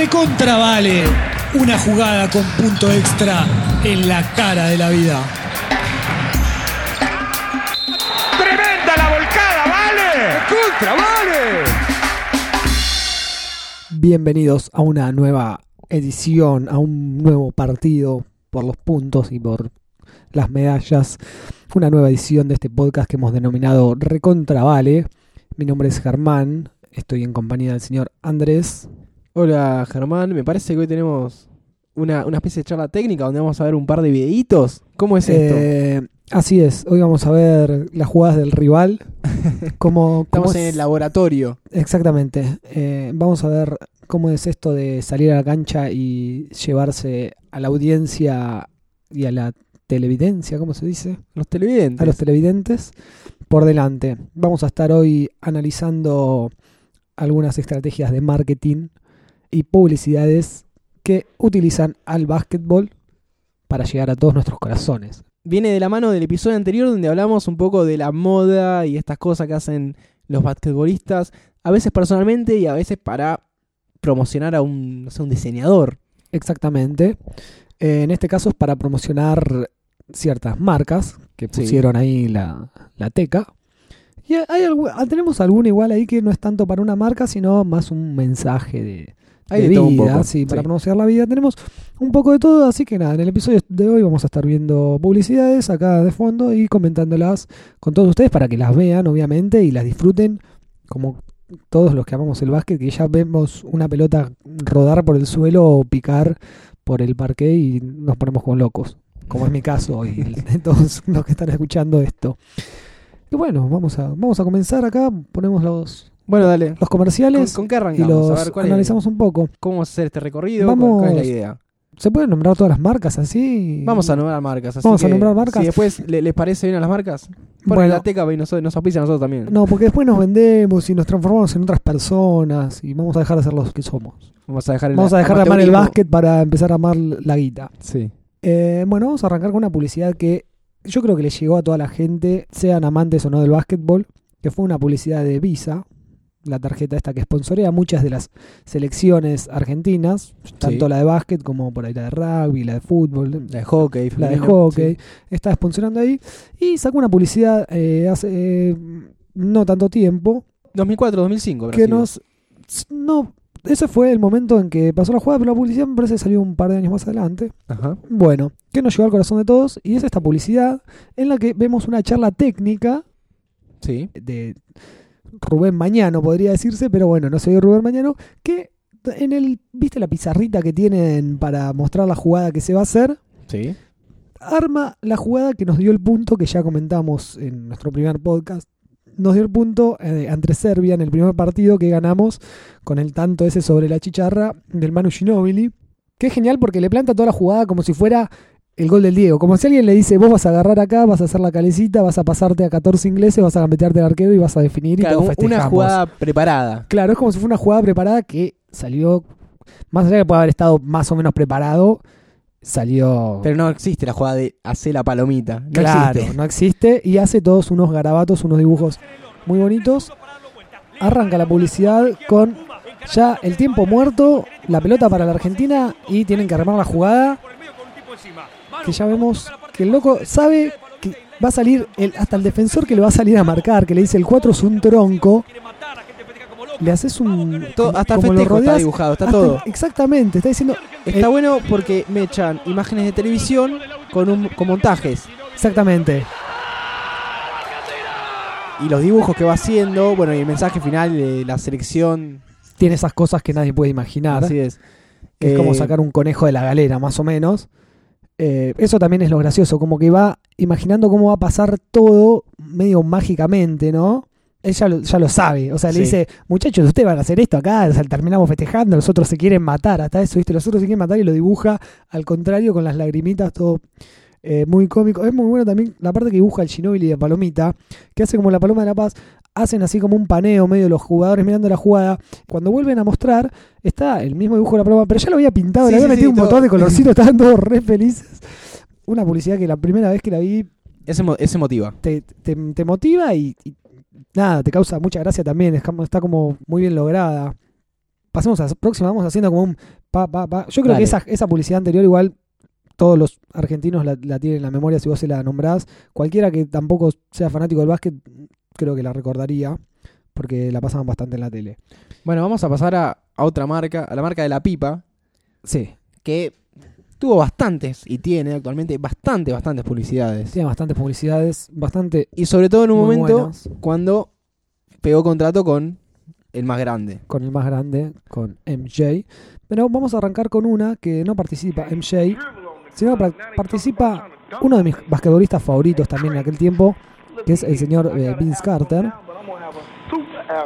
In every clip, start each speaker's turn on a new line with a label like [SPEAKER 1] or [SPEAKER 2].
[SPEAKER 1] Recontravale una jugada con punto extra en la cara de la vida.
[SPEAKER 2] ¡Tremenda la volcada, vale! ¡Contra, vale!
[SPEAKER 3] Bienvenidos a una nueva edición, a un nuevo partido por los puntos y por las medallas. Una nueva edición de este podcast que hemos denominado Recontravale. Mi nombre es Germán, estoy en compañía del señor Andrés.
[SPEAKER 4] Hola Germán, me parece que hoy tenemos una, una especie de charla técnica donde vamos a ver un par de videitos. ¿Cómo es esto?
[SPEAKER 3] Eh, así es, hoy vamos a ver las jugadas del rival. Cómo, cómo
[SPEAKER 4] Estamos
[SPEAKER 3] es-
[SPEAKER 4] en el laboratorio.
[SPEAKER 3] Exactamente. Eh, vamos a ver cómo es esto de salir a la cancha y llevarse a la audiencia y a la televidencia, ¿cómo se dice?
[SPEAKER 4] Los televidentes.
[SPEAKER 3] A los televidentes por delante. Vamos a estar hoy analizando algunas estrategias de marketing y publicidades que utilizan al básquetbol para llegar a todos nuestros corazones.
[SPEAKER 4] Viene de la mano del episodio anterior donde hablamos un poco de la moda y estas cosas que hacen los basquetbolistas, a veces personalmente y a veces para promocionar a un, no sé, un diseñador.
[SPEAKER 3] Exactamente. Eh, en este caso es para promocionar ciertas marcas que
[SPEAKER 4] Sí.
[SPEAKER 3] pusieron ahí la, la teca. Y hay tenemos alguna igual ahí que no es tanto para una marca, sino más un mensaje de,
[SPEAKER 4] Hay
[SPEAKER 3] de
[SPEAKER 4] de todo un
[SPEAKER 3] vida,
[SPEAKER 4] poco,
[SPEAKER 3] sí, para promocionar la vida. Tenemos un poco de todo, así que nada, en el episodio de hoy vamos a estar viendo publicidades acá de fondo y comentándolas con todos ustedes para que las vean, obviamente, y las disfruten como todos los que amamos el básquet, que ya vemos una pelota rodar por el suelo o picar por el parque y nos ponemos como locos, como es mi caso y de todos los que están escuchando esto. Y bueno, vamos a, vamos a comenzar acá, ponemos los,
[SPEAKER 4] Bueno, dale.
[SPEAKER 3] los
[SPEAKER 4] ¿Con,
[SPEAKER 3] comerciales
[SPEAKER 4] con qué
[SPEAKER 3] y
[SPEAKER 4] arrancamos?
[SPEAKER 3] los
[SPEAKER 4] a ver, ¿cuál es-
[SPEAKER 3] analizamos un poco.
[SPEAKER 4] ¿Cómo vamos a hacer este recorrido?
[SPEAKER 3] Vamos-
[SPEAKER 4] ¿Cuál, es la idea?
[SPEAKER 3] ¿Se pueden nombrar todas las marcas así?
[SPEAKER 4] Vamos a nombrar marcas. así
[SPEAKER 3] Vamos a nombrar marcas.
[SPEAKER 4] Si después le- les parece bien a las marcas, bueno, la teca y nos, nos auspicia a nosotros también.
[SPEAKER 3] No, porque después nos vendemos y nos transformamos en otras personas y vamos a dejar de ser los que somos.
[SPEAKER 4] Vamos a dejar
[SPEAKER 3] Vamos a dejar de amar el básquet para empezar a amar la guita.
[SPEAKER 4] Sí.
[SPEAKER 3] Eh, bueno, vamos a arrancar con una publicidad que yo creo que le llegó a toda la gente, sean amantes o no del básquetbol, que fue una publicidad de Visa, la tarjeta esta que sponsorea muchas de las selecciones argentinas, tanto la de básquet como por ahí la de rugby, la de fútbol,
[SPEAKER 4] La de hockey.
[SPEAKER 3] la de hockey,
[SPEAKER 4] sí.
[SPEAKER 3] está sponsorando ahí y sacó una publicidad eh, hace eh, no tanto tiempo
[SPEAKER 4] 2004, 2005. habrá
[SPEAKER 3] que nos no ese fue el momento en que pasó la jugada pero la publicidad me parece que salió un par de años más adelante
[SPEAKER 4] Ajá.
[SPEAKER 3] bueno que nos llegó al corazón de todos y es esta publicidad en la que vemos una charla técnica
[SPEAKER 4] Sí.
[SPEAKER 3] de Rubén Mañano podría decirse pero bueno no se vio Rubén Mañano que en el viste la pizarrita que tienen para mostrar la jugada que se va a hacer
[SPEAKER 4] Sí.
[SPEAKER 3] arma la jugada que nos dio el punto que ya comentamos en nuestro primer podcast. Nos dio el punto eh, ante Serbia en el primer partido que ganamos con el tanto ese sobre la chicharra del Manu Ginóbili. Que es genial porque le planta toda la jugada como si fuera el gol del Diego. Como si alguien le dice, vos vas a agarrar acá, vas a hacer la calecita, vas a pasarte a 14 ingleses, vas a gambetearte al arquero y vas a definir y
[SPEAKER 4] Claro,
[SPEAKER 3] todos
[SPEAKER 4] una
[SPEAKER 3] festejamos.
[SPEAKER 4] jugada preparada.
[SPEAKER 3] Claro, es como si fuera una jugada preparada que salió, más allá de que puede haber estado más o menos preparado, salió...
[SPEAKER 4] Pero no existe la jugada de hacer la palomita. No
[SPEAKER 3] claro,
[SPEAKER 4] existe.
[SPEAKER 3] no existe. Y hace todos unos garabatos, unos dibujos muy bonitos. Arranca la publicidad con ya el tiempo muerto, la pelota para la Argentina y tienen que armar la jugada. Que ya vemos que el loco sabe que va a salir, el, hasta el defensor que le va a salir a marcar, que le dice el 4 es un tronco. Le haces un.
[SPEAKER 4] Todo- hasta el festejo está
[SPEAKER 3] rodeás,
[SPEAKER 4] dibujado, está
[SPEAKER 3] hasta-
[SPEAKER 4] todo.
[SPEAKER 3] Exactamente, está diciendo.
[SPEAKER 4] Está
[SPEAKER 3] Eh,
[SPEAKER 4] bueno porque me echan imágenes de televisión con, un, con montajes.
[SPEAKER 3] Exactamente.
[SPEAKER 4] Y los dibujos que va haciendo, bueno, y el mensaje final de la selección.
[SPEAKER 3] Tiene esas cosas que nadie puede imaginar.
[SPEAKER 4] Así es.
[SPEAKER 3] que es como
[SPEAKER 4] Eh,
[SPEAKER 3] sacar un conejo de la galera, más o menos. Eh, eso también es lo gracioso, como que va imaginando cómo va a pasar todo medio mágicamente, ¿no? Él ya lo, ya lo sabe, o sea, le dice, muchachos, ustedes van a hacer esto acá, o sea, terminamos festejando, los otros se quieren matar, hasta eso, ¿viste? Los otros se quieren matar y lo dibuja al contrario con las lagrimitas, todo eh, muy cómico. Es muy bueno también la parte que dibuja el Ginóbili de Palomita, que hace como la Paloma de la Paz, hacen así como un paneo medio de los jugadores mirando la jugada. Cuando vuelven a mostrar, está el mismo dibujo de la Paloma, pero ya lo había pintado,
[SPEAKER 4] Sí,
[SPEAKER 3] le había
[SPEAKER 4] sí,
[SPEAKER 3] metido
[SPEAKER 4] sí,
[SPEAKER 3] un montón de colorcitos, estaban todos re felices. Una publicidad que la primera vez que la vi
[SPEAKER 4] Ese, ese motiva.
[SPEAKER 3] te, te, te motiva y, y nada, te causa mucha gracia también, está como muy bien lograda. pasemos a la próxima, vamos haciendo como un pa, pa, pa. Yo creo
[SPEAKER 4] Dale.
[SPEAKER 3] que esa, esa publicidad anterior igual todos los argentinos la, la tienen en la memoria si vos se la nombrás. Cualquiera que tampoco sea fanático del básquet, creo que la recordaría, porque la pasaban bastante en la tele.
[SPEAKER 4] Bueno, vamos a pasar a, a otra marca, a la marca de la pipa,
[SPEAKER 3] Sí,
[SPEAKER 4] que tuvo bastantes y tiene actualmente bastantes, bastantes publicidades.
[SPEAKER 3] tiene bastantes publicidades, bastante
[SPEAKER 4] Y sobre todo en un momento
[SPEAKER 3] buenas,
[SPEAKER 4] cuando pegó contrato con el más grande.
[SPEAKER 3] con el más grande, con MJ. Pero vamos a arrancar con una que no participa MJ, sino participa uno de mis basquetbolistas favoritos también en aquel tiempo, que es el señor eh, Vince Carter.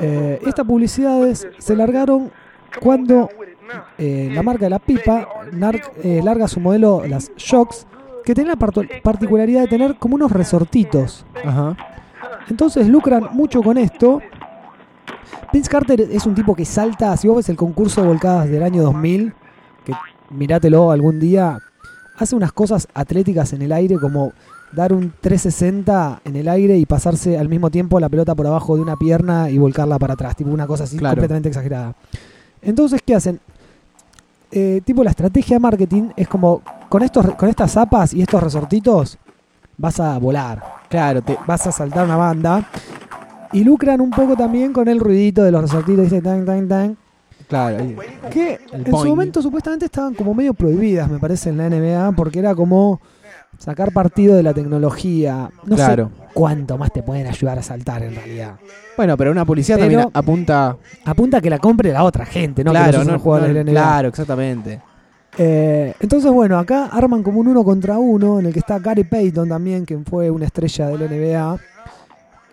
[SPEAKER 3] Eh, estas publicidades se largaron cuando eh, la marca de la pipa nar- eh, larga su modelo, las Shocks, que tiene la particularidad de tener como unos resortitos.
[SPEAKER 4] Ajá.
[SPEAKER 3] Entonces lucran mucho con esto. Vince Carter es un tipo que salta, si vos ves el concurso de volcadas del año 2000, que mirátelo algún día, hace unas cosas atléticas en el aire como dar un 360 en el aire y pasarse al mismo tiempo la pelota por abajo de una pierna y volcarla para atrás, tipo una cosa así
[SPEAKER 4] Claro.
[SPEAKER 3] completamente exagerada. Entonces, ¿qué hacen? Eh, tipo la estrategia de marketing es como con estos con estas zapas y estos resortitos vas a volar
[SPEAKER 4] Claro, te,
[SPEAKER 3] vas a saltar una banda. Y lucran un poco también con el ruidito de los resortitos, dice tan, tan, tan.
[SPEAKER 4] claro.
[SPEAKER 3] Que en su momento supuestamente estaban como medio prohibidas, me parece, en la NBA, porque era como sacar partido de la tecnología. No
[SPEAKER 4] Claro.
[SPEAKER 3] sé cuánto más te pueden ayudar a saltar en realidad.
[SPEAKER 4] Bueno, pero una
[SPEAKER 3] Pero-
[SPEAKER 4] también apunta.
[SPEAKER 3] Apunta a que la compre la otra gente, no que
[SPEAKER 4] claro,
[SPEAKER 3] los
[SPEAKER 4] no, no,
[SPEAKER 3] NBA.
[SPEAKER 4] claro, exactamente.
[SPEAKER 3] Eh, entonces, bueno, acá arman como un uno contra uno, en el que está Gary Payton también, quien fue una estrella del NBA.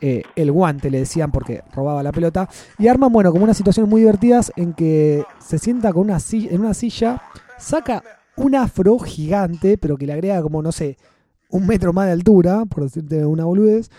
[SPEAKER 3] Eh, el guante le decían porque robaba la pelota. Y arman, bueno, como unas situaciones muy divertidas en que se sienta con una silla, en una silla, saca un afro gigante, pero que le agrega como, no sé, un metro más de altura, por decirte una boludez.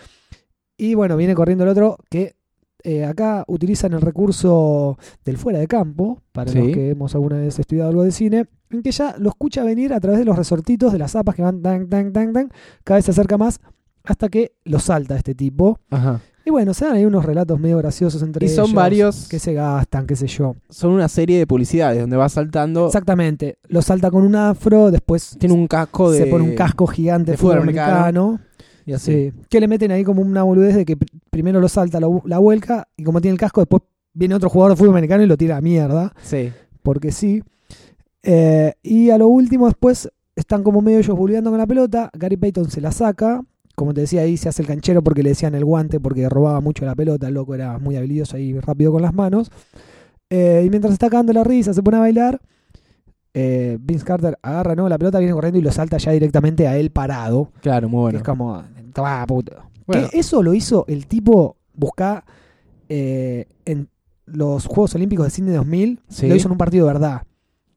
[SPEAKER 3] Y bueno, viene corriendo el otro que eh, acá utilizan el recurso del fuera de campo, para
[SPEAKER 4] Sí.
[SPEAKER 3] los que hemos alguna vez estudiado algo de cine, en que ya lo escucha venir a través de los resortitos de las zapas que van tan, tan, tan, tan, cada vez se acerca más hasta que lo salta este tipo.
[SPEAKER 4] Ajá.
[SPEAKER 3] Y bueno, se dan ahí unos relatos medio graciosos entre
[SPEAKER 4] Y son
[SPEAKER 3] ellos,
[SPEAKER 4] varios.
[SPEAKER 3] que se gastan, qué sé yo.
[SPEAKER 4] Son una serie de publicidades donde va saltando.
[SPEAKER 3] Exactamente, lo salta con un afro, después
[SPEAKER 4] Tiene un casco de.
[SPEAKER 3] se pone un casco gigante de fútbol americano.
[SPEAKER 4] Y así.
[SPEAKER 3] Sí, que le meten ahí como una boludez de que pr- primero lo salta, lo- la vuelca, y como tiene el casco, después viene otro jugador de fútbol americano y lo tira a mierda,
[SPEAKER 4] Sí.
[SPEAKER 3] porque sí. Eh, y a lo último, después están como medio ellos bulleando con la pelota. Gary Payton se la saca. Como te decía, ahí se hace el canchero porque le decían el guante, porque robaba mucho la pelota. El loco era muy habilidoso ahí, rápido con las manos. Eh, y mientras está cagando la risa, se pone a bailar. eh, Vince Carter agarra ¿no? la pelota, viene corriendo y lo salta ya directamente a él parado.
[SPEAKER 4] Claro, muy
[SPEAKER 3] Que
[SPEAKER 4] bueno.
[SPEAKER 3] es como, "Tomá, puto".
[SPEAKER 4] Bueno.
[SPEAKER 3] Que eso lo hizo el tipo buscar eh, en los Juegos Olímpicos de Sydney 2000.
[SPEAKER 4] Sí.
[SPEAKER 3] Lo hizo en un partido de verdad.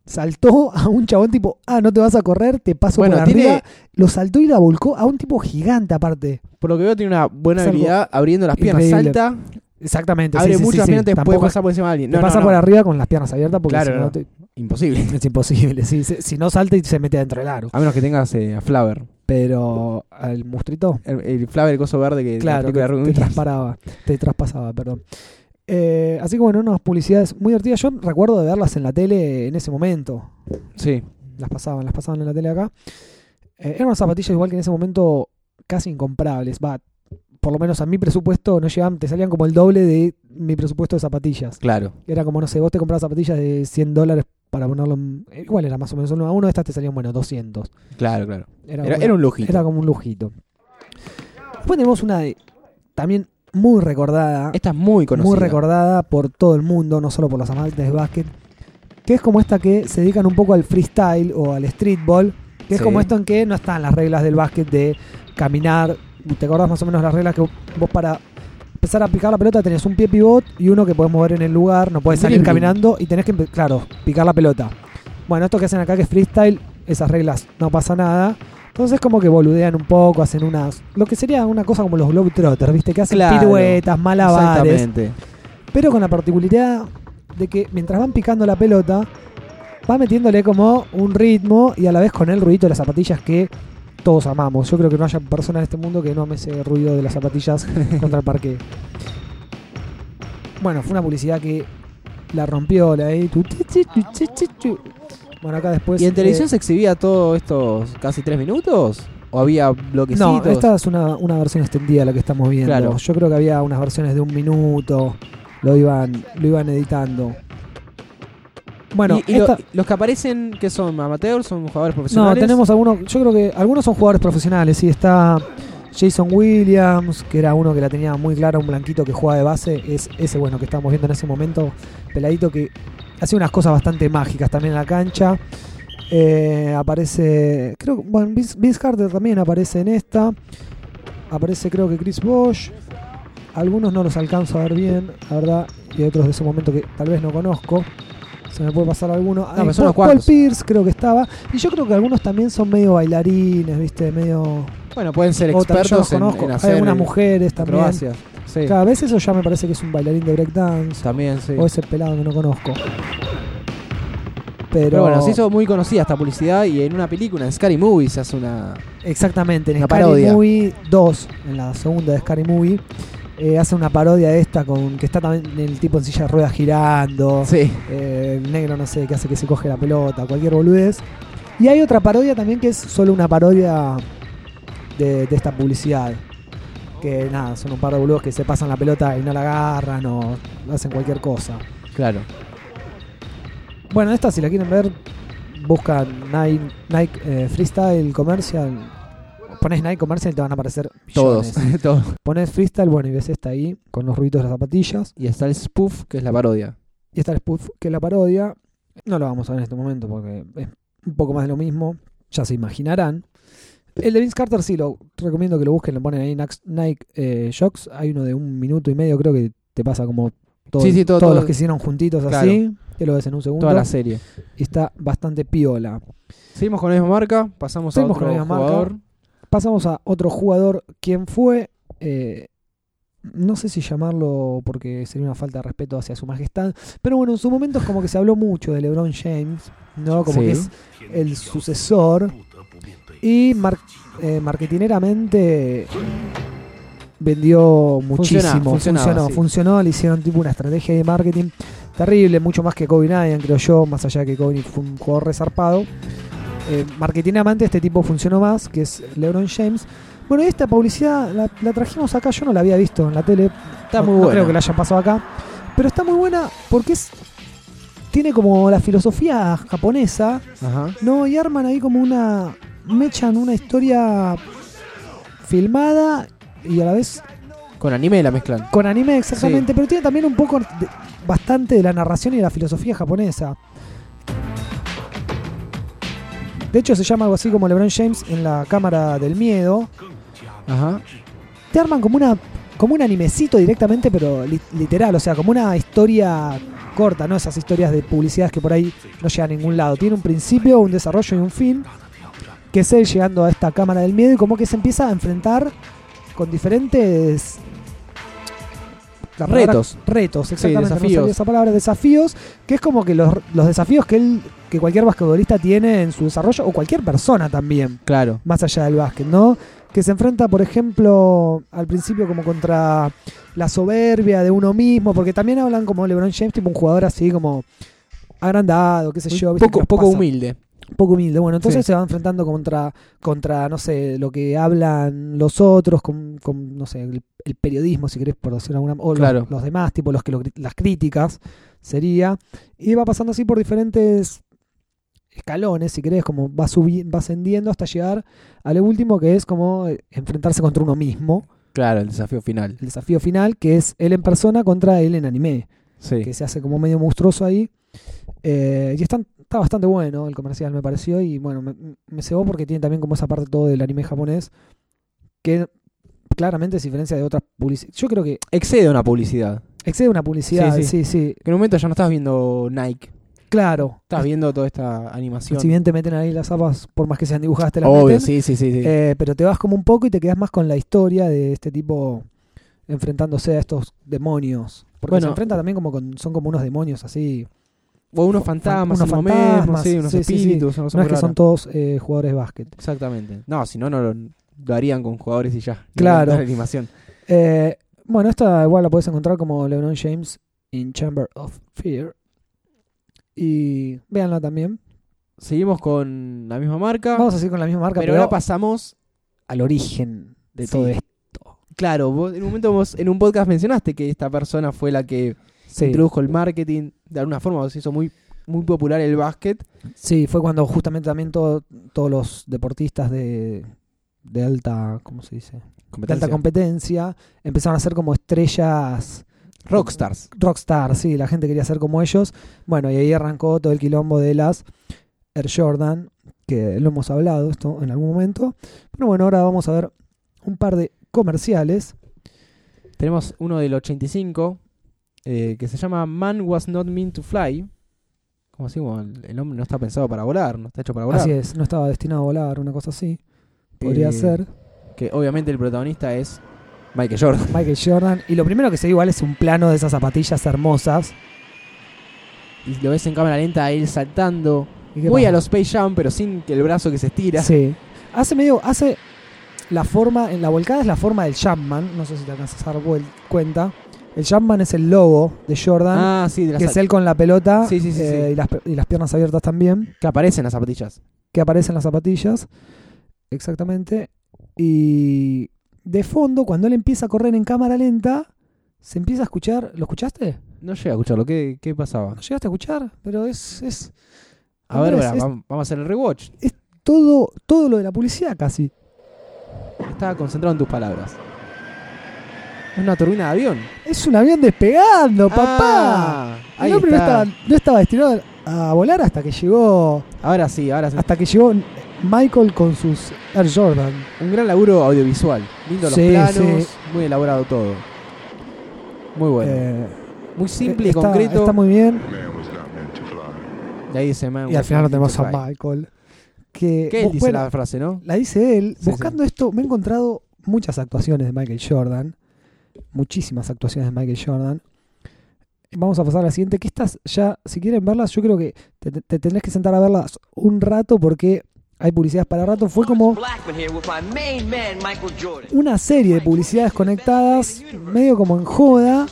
[SPEAKER 3] Saltó a un chabón tipo, ah, no te vas a correr, te paso
[SPEAKER 4] Bueno,
[SPEAKER 3] por
[SPEAKER 4] tiene-
[SPEAKER 3] arriba. Lo saltó y la volcó a un tipo gigante aparte.
[SPEAKER 4] Por lo que veo, tiene una buena habilidad abriendo las piernas.
[SPEAKER 3] increíble.
[SPEAKER 4] Salta,
[SPEAKER 3] Exactamente.
[SPEAKER 4] abre
[SPEAKER 3] sí,
[SPEAKER 4] mucho
[SPEAKER 3] sí,
[SPEAKER 4] las
[SPEAKER 3] sí.
[SPEAKER 4] piernas, te puede pasar por encima de alguien.
[SPEAKER 3] te
[SPEAKER 4] No,
[SPEAKER 3] pasa
[SPEAKER 4] no,
[SPEAKER 3] por arriba con las piernas abiertas porque
[SPEAKER 4] Claro,
[SPEAKER 3] si no te-
[SPEAKER 4] Imposible.
[SPEAKER 3] es imposible. Si, si no salta y se mete dentro del aro.
[SPEAKER 4] A menos que tengas eh, a Flaver.
[SPEAKER 3] Pero al mustrito,
[SPEAKER 4] El, el Flaver, el coso verde que
[SPEAKER 3] Claro,
[SPEAKER 4] la
[SPEAKER 3] que te
[SPEAKER 4] Rugrats.
[SPEAKER 3] trasparaba, te traspasaba, perdón. Eh, así que bueno, unas publicidades muy divertidas. Yo recuerdo de verlas en la tele en ese momento.
[SPEAKER 4] Sí.
[SPEAKER 3] Las pasaban, las pasaban en la tele acá. Eh, eran unas zapatillas igual que en ese momento casi incomprables. Va, por lo menos a mi presupuesto no llegaban, te salían como el doble de mi presupuesto de zapatillas.
[SPEAKER 4] Claro.
[SPEAKER 3] Era como, no sé, vos te comprabas zapatillas de 100 dólares para ponerlo en- eh, Igual era más o menos uno a uno, de estas te salían, bueno, 200.
[SPEAKER 4] Claro, claro.
[SPEAKER 3] Era,
[SPEAKER 4] Era,
[SPEAKER 3] una-
[SPEAKER 4] era un lujito.
[SPEAKER 3] era como un lujito. Después tenemos una de, también muy recordada.
[SPEAKER 4] Esta es muy conocida.
[SPEAKER 3] muy recordada por todo el mundo, no solo por los amantes de básquet, que es como esta que se dedican un poco al freestyle o al streetball, que es como esto en que no están las reglas del básquet de caminar, ¿te acordás más o menos las reglas que vos para empezar a picar la pelota tenés un pie pivot y uno que podés mover en el lugar, no podés salir caminando y tenés que, claro, picar la pelota. Bueno, esto que hacen acá que es freestyle, esas reglas no pasa nada. Entonces como que boludean un poco, hacen unas... Lo que sería una cosa como los Globetrotters, ¿viste? Que hacen
[SPEAKER 4] Claro.
[SPEAKER 3] piruetas, malabares
[SPEAKER 4] Exactamente.
[SPEAKER 3] pero con la particularidad de que mientras van picando la pelota, va metiéndole como un ritmo y a la vez con el ruidito de las zapatillas que todos amamos. Yo creo que no haya persona en este mundo que no ame ese ruido de las zapatillas contra el parque. Bueno, fue una publicidad que la rompió la ahí. Bueno, acá después.
[SPEAKER 4] ¿Y en televisión
[SPEAKER 3] eh,
[SPEAKER 4] se exhibía todos estos casi tres minutos? ¿O había bloquecitos?
[SPEAKER 3] No, esta es una, una versión extendida la que estamos viendo.
[SPEAKER 4] Claro.
[SPEAKER 3] Yo creo que había unas versiones de un minuto. Lo iban, lo iban editando. Bueno,
[SPEAKER 4] ¿Y, y lo-
[SPEAKER 3] esta-
[SPEAKER 4] los que aparecen, que son amateurs? ¿Son jugadores
[SPEAKER 3] no,
[SPEAKER 4] profesionales?
[SPEAKER 3] tenemos algunos. Yo creo que algunos son jugadores profesionales. Sí, está Jason Williams, que era uno que la tenía muy clara, un blanquito que juega de base. Es ese, bueno, que estamos viendo en ese momento. Peladito que hace unas cosas bastante mágicas también en la cancha. Eh, aparece, creo, que- bueno, Vince, Vince Carter también aparece en esta. Aparece, creo que Chris Bosch. Algunos no los alcanzo a ver bien, la verdad. Y otros de ese momento que tal vez no conozco. Se me puede pasar alguno.
[SPEAKER 4] pero
[SPEAKER 3] Eh,
[SPEAKER 4] son
[SPEAKER 3] Paul, Paul. Pierce creo que estaba. Y yo creo que algunos también son medio bailarines, ¿viste? Medio.
[SPEAKER 4] Bueno, pueden ser expertos en, en
[SPEAKER 3] Hay
[SPEAKER 4] hacer
[SPEAKER 3] algunas mujeres también.
[SPEAKER 4] acrobacias. Sí,
[SPEAKER 3] Cada vez eso ya me parece que es un bailarín de breakdance.
[SPEAKER 4] también, sí.
[SPEAKER 3] O ese pelado que no conozco. Pero,
[SPEAKER 4] Pero bueno, se hizo muy conocida esta publicidad y en una película, en Scary Movie, se hace una...
[SPEAKER 3] Exactamente, en
[SPEAKER 4] Una
[SPEAKER 3] Scary
[SPEAKER 4] parodia.
[SPEAKER 3] Movie 2, en la segunda de Scary Movie, eh, hace una parodia de esta con que está también el tipo en silla de ruedas girando.
[SPEAKER 4] Sí,
[SPEAKER 3] eh, el negro, no sé, que hace que se coge la pelota, cualquier boludez. Y hay otra parodia también que es solo una parodia de, de esta publicidad. Que nada, son un par de boludos que se pasan la pelota y no la agarran o hacen cualquier cosa.
[SPEAKER 4] claro.
[SPEAKER 3] Bueno, esta si la quieren ver, buscan Nike, Nike eh, Freestyle Commercial. Pones Nike Commercial y te van a aparecer
[SPEAKER 4] Todos.
[SPEAKER 3] millones.
[SPEAKER 4] Todos.
[SPEAKER 3] Pones Freestyle, bueno, y ves esta ahí con los ruidos de las zapatillas.
[SPEAKER 4] Y está el spoof, que es la parodia.
[SPEAKER 3] Y está el spoof, que es la parodia. No lo vamos a ver en este momento porque es un poco más de lo mismo. Ya se imaginarán. El de Vince Carter sí, lo recomiendo que lo busquen. Lo ponen ahí Nike eh, Shocks. Hay uno de un minuto y medio, creo que te pasa como todo-
[SPEAKER 4] Sí, sí, todo-
[SPEAKER 3] todos
[SPEAKER 4] todo-
[SPEAKER 3] los que hicieron juntitos
[SPEAKER 4] Claro.
[SPEAKER 3] así. Que lo ves en un segundo.
[SPEAKER 4] Toda la serie.
[SPEAKER 3] Y está bastante piola.
[SPEAKER 4] Seguimos con la misma marca, pasamos
[SPEAKER 3] Seguimos
[SPEAKER 4] a
[SPEAKER 3] con
[SPEAKER 4] otro
[SPEAKER 3] la misma marca.
[SPEAKER 4] jugador.
[SPEAKER 3] Pasamos a otro jugador. ¿Quién fue? Eh, no sé si llamarlo porque sería una falta de respeto hacia su majestad. Pero bueno, en su momento es como que se habló mucho de LeBron James. ¿no? Como
[SPEAKER 4] Sí.
[SPEAKER 3] que es el sucesor. Y mar- eh, marketineramente vendió muchísimo. funcionó,
[SPEAKER 4] sí.
[SPEAKER 3] funcionó, le hicieron tipo una estrategia de marketing terrible, mucho más que Kobe Bryant, creo yo, más allá de que Kobe fue un jugador resarpado. Eh, este tipo funcionó más, que es LeBron James. Bueno, esta publicidad la, la trajimos acá, yo no la había visto en la tele.
[SPEAKER 4] Está
[SPEAKER 3] no,
[SPEAKER 4] muy
[SPEAKER 3] no
[SPEAKER 4] buena.
[SPEAKER 3] creo que la hayan pasado acá. Pero está muy buena porque es tiene como la filosofía japonesa,
[SPEAKER 4] Ajá.
[SPEAKER 3] ¿no? Y arman ahí como una. Me echan una historia filmada y a la vez
[SPEAKER 4] Con anime la mezclan.
[SPEAKER 3] con anime exactamente, pero tiene también un poco, de- bastante de la narración y de la filosofía japonesa. De hecho se llama algo así como LeBron James en la cámara del miedo.
[SPEAKER 4] Ajá.
[SPEAKER 3] Te arman como una como un animecito directamente, pero li- literal, o sea, como una historia corta, no esas historias de publicidades que por ahí no llegan a ningún lado. Tiene un principio, un desarrollo y un fin, que es él llegando a esta cámara del miedo y como que se empieza a enfrentar con diferentes palabra-
[SPEAKER 4] Retos.
[SPEAKER 3] retos, exactamente, no
[SPEAKER 4] desafíos.
[SPEAKER 3] esa palabra, desafíos, que es como que los, los desafíos que él, que cualquier basquetbolista tiene en su desarrollo, o cualquier persona también
[SPEAKER 4] Claro.
[SPEAKER 3] más allá del básquet, ¿no? Que se enfrenta, por ejemplo, al principio como contra la soberbia de uno mismo, porque también hablan como LeBron James, tipo un jugador así como agrandado, qué sé yo.
[SPEAKER 4] Poco, poco
[SPEAKER 3] pasa-
[SPEAKER 4] humilde.
[SPEAKER 3] Poco humilde. Bueno, entonces
[SPEAKER 4] Sí.
[SPEAKER 3] se va enfrentando contra, contra, no sé, lo que hablan los otros, con, con, no sé, el, el periodismo, si querés, por decirlo de alguna o los-
[SPEAKER 4] Claro.
[SPEAKER 3] los, demás, tipo los que lo las críticas, sería. Y va pasando así por diferentes escalones, si querés, como va, subi- va ascendiendo hasta llegar a lo último, que es como eh, enfrentarse contra uno mismo.
[SPEAKER 4] Claro, el desafío final.
[SPEAKER 3] El desafío final, que es él en persona contra él en anime
[SPEAKER 4] Sí.
[SPEAKER 3] que se hace como medio monstruoso ahí. Eh, y está, está bastante bueno el comercial, me pareció. Y bueno, me, me cebó porque tiene también como esa parte todo del anime japonés. Que claramente se diferencia de otras publicidades. Yo creo que
[SPEAKER 4] Excede una publicidad.
[SPEAKER 3] excede una publicidad,
[SPEAKER 4] Sí,
[SPEAKER 3] sí,
[SPEAKER 4] sí.
[SPEAKER 3] sí.
[SPEAKER 4] Que en un momento ya no estás viendo Nike.
[SPEAKER 3] Claro.
[SPEAKER 4] Estás viendo toda esta animación.
[SPEAKER 3] Si bien te meten ahí las zapas, por más que sean dibujadas, te las
[SPEAKER 4] Obvio,
[SPEAKER 3] meten.
[SPEAKER 4] sí, sí, sí. sí.
[SPEAKER 3] Eh, pero te vas como un poco y te quedas más con la historia de este tipo enfrentándose a estos demonios. Porque
[SPEAKER 4] Bueno.
[SPEAKER 3] se enfrenta también como con, son como unos demonios así.
[SPEAKER 4] O unos fantasmas,
[SPEAKER 3] unos
[SPEAKER 4] mismo,
[SPEAKER 3] fantasmas,
[SPEAKER 4] sí, unos
[SPEAKER 3] sí, sí, sí.
[SPEAKER 4] espíritus. cosa
[SPEAKER 3] No es que son todos eh, jugadores de básquet.
[SPEAKER 4] Exactamente. No, si no, no lo, lo harían con jugadores y ya.
[SPEAKER 3] Claro.
[SPEAKER 4] animación.
[SPEAKER 3] Eh, bueno, esta igual la puedes encontrar como LeBron James in Chamber of Fear. Y véanla también.
[SPEAKER 4] Seguimos con la misma marca.
[SPEAKER 3] Vamos a seguir con la misma marca,
[SPEAKER 4] pero
[SPEAKER 3] pero,
[SPEAKER 4] ahora pasamos.
[SPEAKER 3] al origen de
[SPEAKER 4] Sí.
[SPEAKER 3] todo esto.
[SPEAKER 4] Claro, vos en un momento vos en un podcast mencionaste que esta persona fue la que
[SPEAKER 3] Sí.
[SPEAKER 4] introdujo el marketing. De alguna forma se hizo muy, muy popular el básquet.
[SPEAKER 3] Sí, fue cuando justamente también todo- todos los deportistas de, de alta, ¿cómo se dice? De alta competencia empezaron a ser como estrellas
[SPEAKER 4] Rockstars.
[SPEAKER 3] rockstar, sí, la gente quería ser como ellos. Bueno, y ahí arrancó todo el quilombo de las Air Jordan, que lo hemos hablado esto en algún momento. Pero bueno, ahora vamos a ver un par de comerciales.
[SPEAKER 4] Tenemos uno del 85 eh, que se llama Man Was Not Meant to Fly. Como así, como el, el hombre no está pensado para volar, no está hecho para volar.
[SPEAKER 3] Así es, no estaba destinado a volar, una cosa así. Podría
[SPEAKER 4] Eh,
[SPEAKER 3] ser
[SPEAKER 4] Que obviamente el protagonista es Michael Jordan.
[SPEAKER 3] Michael Jordan. Y lo primero que se ve igual es un plano de esas zapatillas hermosas.
[SPEAKER 4] Y lo ves en cámara lenta a él saltando.
[SPEAKER 3] ¿Y qué
[SPEAKER 4] Muy
[SPEAKER 3] pasa?
[SPEAKER 4] a los Space Jam, pero sin que el brazo que se estira.
[SPEAKER 3] Sí. Hace medio, hace la forma, en la volcada es la forma del Jumpman, no sé si te alcanzas a dar cuenta. El Jumpman es el logo de Jordan,
[SPEAKER 4] Ah, sí, de las
[SPEAKER 3] que es él con la pelota
[SPEAKER 4] Sí, sí, sí,
[SPEAKER 3] eh. Y, las, pe- y las piernas abiertas también,
[SPEAKER 4] que aparecen las zapatillas.
[SPEAKER 3] que aparecen las zapatillas. Exactamente. Y de fondo, cuando él empieza a correr en cámara lenta, se empieza a escuchar. ¿Lo escuchaste?
[SPEAKER 4] No llegué a escucharlo. ¿Qué, qué pasaba?
[SPEAKER 3] ¿Lo llegaste a escuchar? Pero es, es
[SPEAKER 4] A ver,
[SPEAKER 3] es-
[SPEAKER 4] vamos a hacer el rewatch.
[SPEAKER 3] todo, todo lo de la publicidad casi.
[SPEAKER 4] Estaba concentrado en tus palabras. Es una turbina de avión.
[SPEAKER 3] Es un avión despegando, papá.
[SPEAKER 4] Ah, ahí
[SPEAKER 3] el hombre no estaba, no estaba destinado a volar hasta que llegó
[SPEAKER 4] Ahora sí, ahora sí.
[SPEAKER 3] hasta que llegó Michael con sus Air Jordan.
[SPEAKER 4] Un gran laburo audiovisual. Lindo los planos,
[SPEAKER 3] sí.
[SPEAKER 4] muy elaborado todo. Muy bueno.
[SPEAKER 3] Eh,
[SPEAKER 4] muy simple y
[SPEAKER 3] está,
[SPEAKER 4] concreto.
[SPEAKER 3] Está muy bien.
[SPEAKER 4] Y ahí dice, man,
[SPEAKER 3] Y al final lo
[SPEAKER 4] not
[SPEAKER 3] tenemos a. Michael. Que,
[SPEAKER 4] Que él
[SPEAKER 3] bu-
[SPEAKER 4] dice
[SPEAKER 3] bueno,
[SPEAKER 4] la frase, ¿no?
[SPEAKER 3] la dice él.
[SPEAKER 4] Sí,
[SPEAKER 3] Buscando esto, me he encontrado muchas actuaciones de Michael Jordan. Muchísimas actuaciones de Michael Jordan. Vamos a pasar a la siguiente. Que estas ya, si quieren verlas, yo creo que te, te- te tenés que sentar a verlas un rato porque hay publicidades para rato. Fue como una serie de publicidades conectadas, medio como en joda,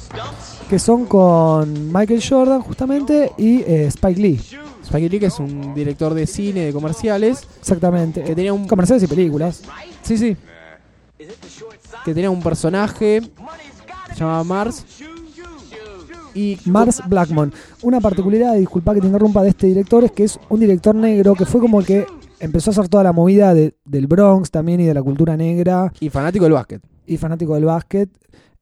[SPEAKER 3] que son con Michael Jordan justamente y eh, Spike Lee.
[SPEAKER 4] Spike Lee, que es un director de cine, de comerciales,
[SPEAKER 3] Exactamente.
[SPEAKER 4] que tenía un...
[SPEAKER 3] Comerciales y películas.
[SPEAKER 4] Sí, sí. Que tenía un personaje, se llamaba Mars. Y
[SPEAKER 3] Mars Blackmon. Una particularidad, disculpa que te interrumpa, de este director es que es un director negro que fue como el que empezó a hacer toda la movida de- del Bronx también y de la cultura negra
[SPEAKER 4] y fanático del básquet.
[SPEAKER 3] y fanático del básquet.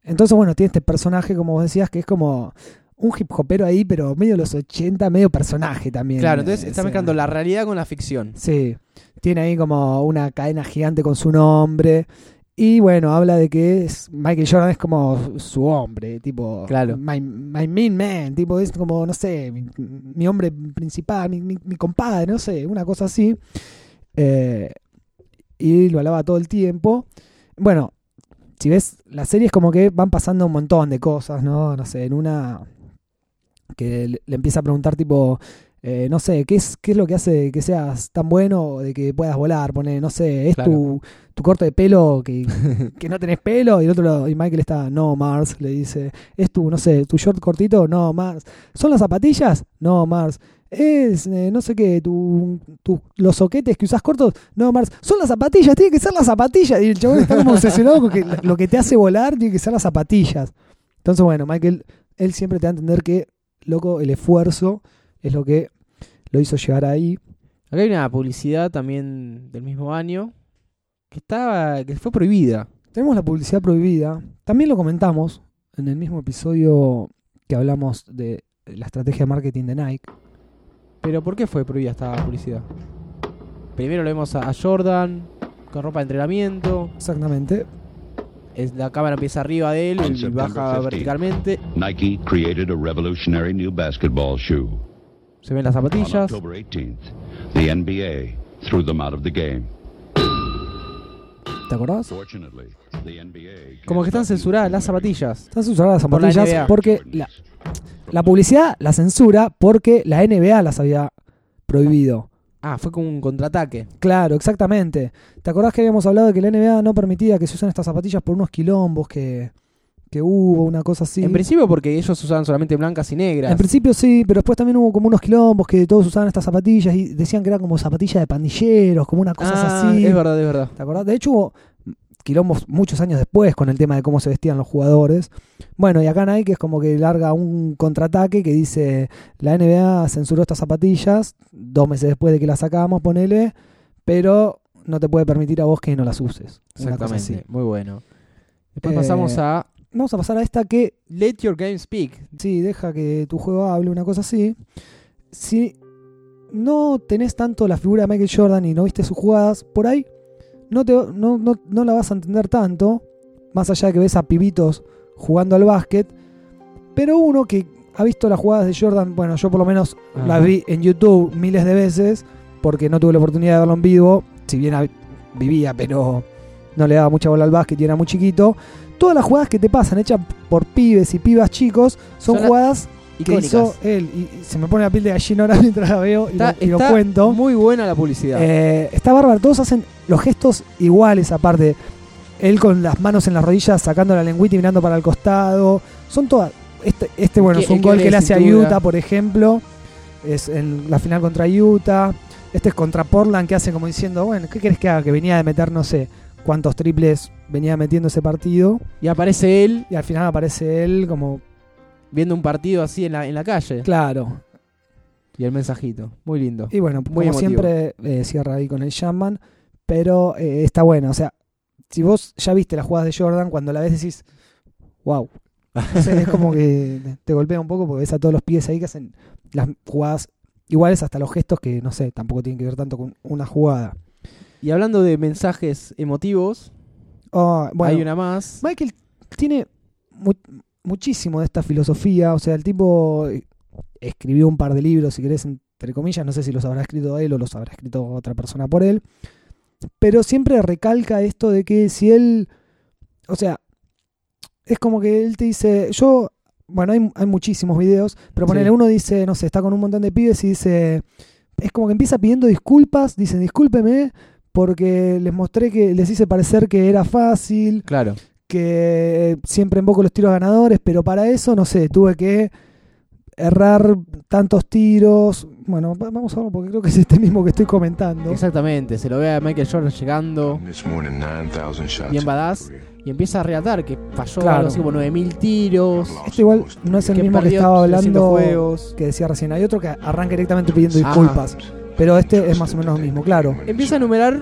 [SPEAKER 3] Entonces, bueno, tiene este personaje, como vos decías, que es como un hip hopero ahí, pero medio de los 80, medio personaje también.
[SPEAKER 4] Claro, entonces
[SPEAKER 3] Eh,
[SPEAKER 4] está mezclando la realidad con la ficción.
[SPEAKER 3] Sí, tiene ahí como una cadena gigante con su nombre. Y bueno, habla de que es, Michael Jordan es como su hombre, tipo,
[SPEAKER 4] Claro.
[SPEAKER 3] my, my main man, tipo, es como, no sé, mi, mi hombre principal, mi, mi- mi compadre, no sé, una cosa así. Eh, y lo hablaba todo el tiempo. Bueno, si ves, la serie es como que van pasando un montón de cosas, ¿no? No sé, en una que le empieza a preguntar tipo, eh, no sé, ¿qué es, ¿qué es lo que hace que seas tan bueno de que puedas volar? Pone, no sé, ¿es
[SPEAKER 4] Claro.
[SPEAKER 3] tu, tu corte de pelo que, que no tenés pelo? Y el otro lado- y Michael está, no, Mars, le dice, ¿es tu, no sé, tu short cortito? No, Mars. ¿Son las zapatillas? No, Mars. Es, eh, no sé qué, tu, tu- los soquetes que usas cortos, no, Mars, son las zapatillas, tiene que ser las zapatillas. Y el chabón está como obsesionado con que lo que te hace volar tiene que ser las zapatillas. Entonces, bueno, Michael, él siempre te da a entender que, loco, el esfuerzo es lo que lo hizo llegar ahí.
[SPEAKER 4] Acá hay una publicidad también del mismo año que estaba que fue prohibida.
[SPEAKER 3] Tenemos la publicidad prohibida. También lo comentamos en el mismo episodio que hablamos de la estrategia de marketing de Nike.
[SPEAKER 4] Pero ¿por qué fue prohibida esta publicidad? Primero lo vemos a Jordan con ropa de entrenamiento.
[SPEAKER 3] Exactamente.
[SPEAKER 4] es- la cámara empieza arriba de él y baja
[SPEAKER 5] 15th.
[SPEAKER 4] verticalmente.
[SPEAKER 5] Nike created a revolutionary new basketball shoe.
[SPEAKER 4] Se ven las zapatillas.
[SPEAKER 5] October 18th, the NBA threw them out of the game.
[SPEAKER 3] ¿Te acordás?
[SPEAKER 5] Fortunately, the NBA
[SPEAKER 4] Como que están censuradas las zapatillas.
[SPEAKER 3] Están censuradas las
[SPEAKER 4] Por la
[SPEAKER 3] zapatillas
[SPEAKER 4] NBA.
[SPEAKER 3] porque la, la publicidad la censura porque la NBA las había prohibido.
[SPEAKER 4] Ah, fue como un contraataque.
[SPEAKER 3] Claro, exactamente. ¿Te acordás que habíamos hablado de que la NBA no permitía que se usen estas zapatillas por unos quilombos que, que hubo, una cosa así.
[SPEAKER 4] En principio porque ellos usaban solamente blancas y negras.
[SPEAKER 3] En principio sí, pero después también hubo como unos quilombos que todos usaban estas zapatillas y decían que eran como zapatillas de pandilleros, como una cosa
[SPEAKER 4] ah,
[SPEAKER 3] así.
[SPEAKER 4] es verdad, es verdad.
[SPEAKER 3] ¿Te acordás? De hecho hubo quilombos muchos años después con el tema de cómo se vestían los jugadores. Bueno, y acá Nike es como que larga un contraataque que dice la NBA censuró estas zapatillas dos meses después de que las sacamos, ponele, pero no te puede permitir a vos que no las uses.
[SPEAKER 4] Exactamente, muy bueno. Después
[SPEAKER 3] Eh,
[SPEAKER 4] pasamos a
[SPEAKER 3] Vamos a pasar a esta que
[SPEAKER 4] Let Your Game Speak.
[SPEAKER 3] Sí, deja que tu juego hable, una cosa así. Si no tenés tanto la figura de Michael Jordan y no viste sus jugadas, por ahí no, te, no, no, no la vas a entender tanto, más allá de que ves a pibitos jugando al básquet. Pero uno que ha visto las jugadas de Jordan, bueno, yo por lo menos
[SPEAKER 4] Ajá.
[SPEAKER 3] las vi en YouTube miles de veces, porque no tuve la oportunidad de verlo en vivo, si bien vivía, pero no le daba mucha bola al básquet y era muy chiquito. Todas las jugadas que te pasan, hechas por pibes y pibas chicos, son, jugadas que hizo él. Y se me pone la piel de gallina ahora mientras la veo y,
[SPEAKER 4] Está,
[SPEAKER 3] lo, y lo
[SPEAKER 4] está
[SPEAKER 3] cuento.
[SPEAKER 4] muy buena la publicidad.
[SPEAKER 3] Eh, está bárbaro, todos hacen los gestos iguales aparte. Él con las manos en las rodillas, sacando la lengüita y mirando para el costado. Son todas. Este, este bueno, es un gol que le hace a. Utah, por ejemplo. Es en la final contra Utah. Este es contra Portland, que hace como diciendo, bueno, ¿qué querés que haga? Que venía de meter no sé cuántos triples venía metiendo ese partido.
[SPEAKER 4] y aparece él
[SPEAKER 3] Y al final aparece él como,
[SPEAKER 4] viendo un partido así en la, en la calle.
[SPEAKER 3] claro.
[SPEAKER 4] Y el mensajito. Muy lindo.
[SPEAKER 3] Y bueno,
[SPEAKER 4] Muy
[SPEAKER 3] como
[SPEAKER 4] emotivo.
[SPEAKER 3] siempre, eh, cierra ahí con el Shaman. Pero eh, está bueno. O sea, si vos ya viste las jugadas de Jordan, cuando la ves decís, wow. Es como que te golpea un poco porque ves a todos los pies ahí que hacen las jugadas iguales hasta los gestos que, no sé, tampoco tienen que ver tanto con una jugada.
[SPEAKER 4] Y hablando de mensajes emotivos,
[SPEAKER 3] Oh, bueno,
[SPEAKER 4] hay una más.
[SPEAKER 3] Michael tiene mu- muchísimo de esta filosofía. O sea, el tipo eh, escribió un par de libros, si querés, entre comillas. No sé si los habrá escrito él o los habrá escrito otra persona por él. Pero siempre recalca esto de que si él. O sea, es como que él te dice. Yo. Bueno, hay, hay muchísimos videos, pero ponele
[SPEAKER 4] Sí.
[SPEAKER 3] uno dice, no sé, está con un montón de pibes y dice. Es como que empieza pidiendo disculpas. Dicen, discúlpeme porque les mostré que les hice parecer que era fácil
[SPEAKER 4] Claro.
[SPEAKER 3] que siempre invoco los tiros ganadores, pero para eso, no sé, tuve que errar tantos tiros. Bueno, va- vamos a verlo porque creo que es este mismo que estoy comentando.
[SPEAKER 4] Exactamente. Se lo ve a Michael Jordan llegando
[SPEAKER 2] Missed more than 9,000 shots.
[SPEAKER 4] Bien badass. y empieza a relatar que falló
[SPEAKER 3] Claro.
[SPEAKER 4] algo así como 9000 tiros.
[SPEAKER 3] Este igual no es el
[SPEAKER 4] que
[SPEAKER 3] mismo que estaba
[SPEAKER 4] 300
[SPEAKER 3] hablando que decía recién. Hay otro que arranca directamente pidiendo
[SPEAKER 4] Ah.
[SPEAKER 3] Pero este es más o menos lo mismo, claro.
[SPEAKER 4] Empieza a enumerar